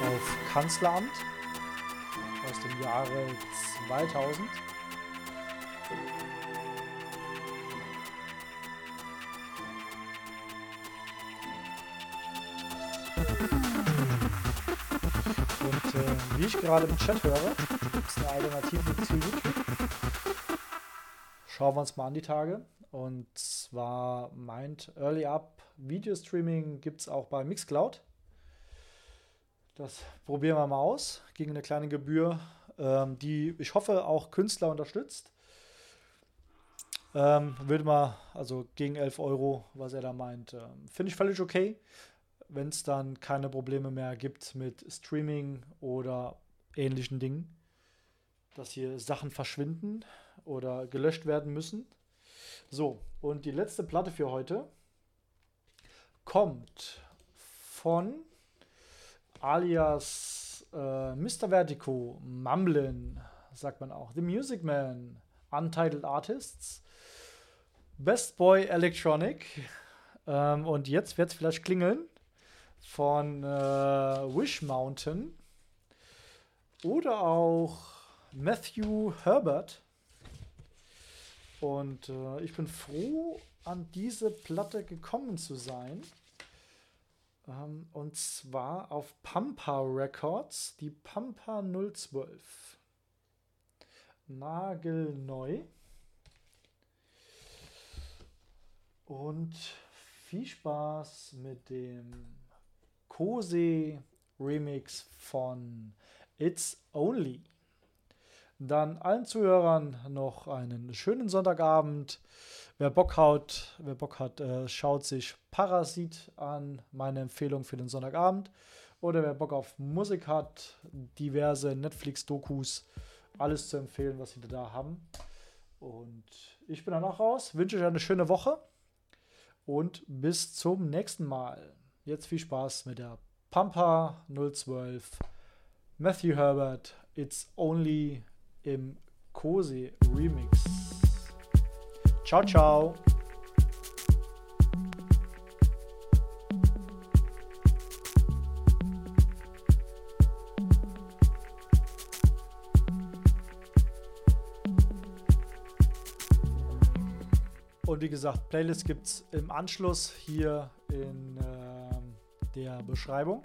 auf Kanzleramt aus dem Jahre 2000. Und äh, wie ich gerade im Chat höre, gibt es eine Alternative zu YouTube. Schauen wir uns mal an die Tage. Und zwar meint Early Up Video Streaming gibt es auch bei Mixcloud. Das probieren wir mal aus gegen eine kleine Gebühr, ähm, die ich hoffe auch Künstler unterstützt. Ähm, würde mal, also gegen 11 Euro, was er da meint, ähm, finde ich völlig okay, wenn es dann keine Probleme mehr gibt mit Streaming oder ähnlichen Dingen, dass hier Sachen verschwinden oder gelöscht werden müssen. So, und die letzte Platte für heute kommt von alias äh, Mr. Vertigo, Mumblin, sagt man auch, The Music Man, Untitled Artists, Best Boy Electronic ähm, und jetzt wird es vielleicht klingeln von äh, Wish Mountain oder auch Matthew Herbert. Und äh, ich bin froh, an diese Platte gekommen zu sein. Ähm, und zwar auf Pampa Records, die Pampa 012. Nagelneu. Und viel Spaß mit dem Kose Remix von It's Only. Dann allen Zuhörern noch einen schönen Sonntagabend. Wer Bock hat, wer Bock hat, äh, schaut sich Parasit an, meine Empfehlung für den Sonntagabend. Oder wer Bock auf Musik hat, diverse Netflix-Dokus, alles zu empfehlen, was sie da haben. Und ich bin dann auch raus, wünsche euch eine schöne Woche und bis zum nächsten Mal. Jetzt viel Spaß mit der Pampa 012 Matthew Herbert It's Only im Cosi Remix. Ciao, ciao. Und wie gesagt, Playlist gibt es im Anschluss hier in ähm, der Beschreibung.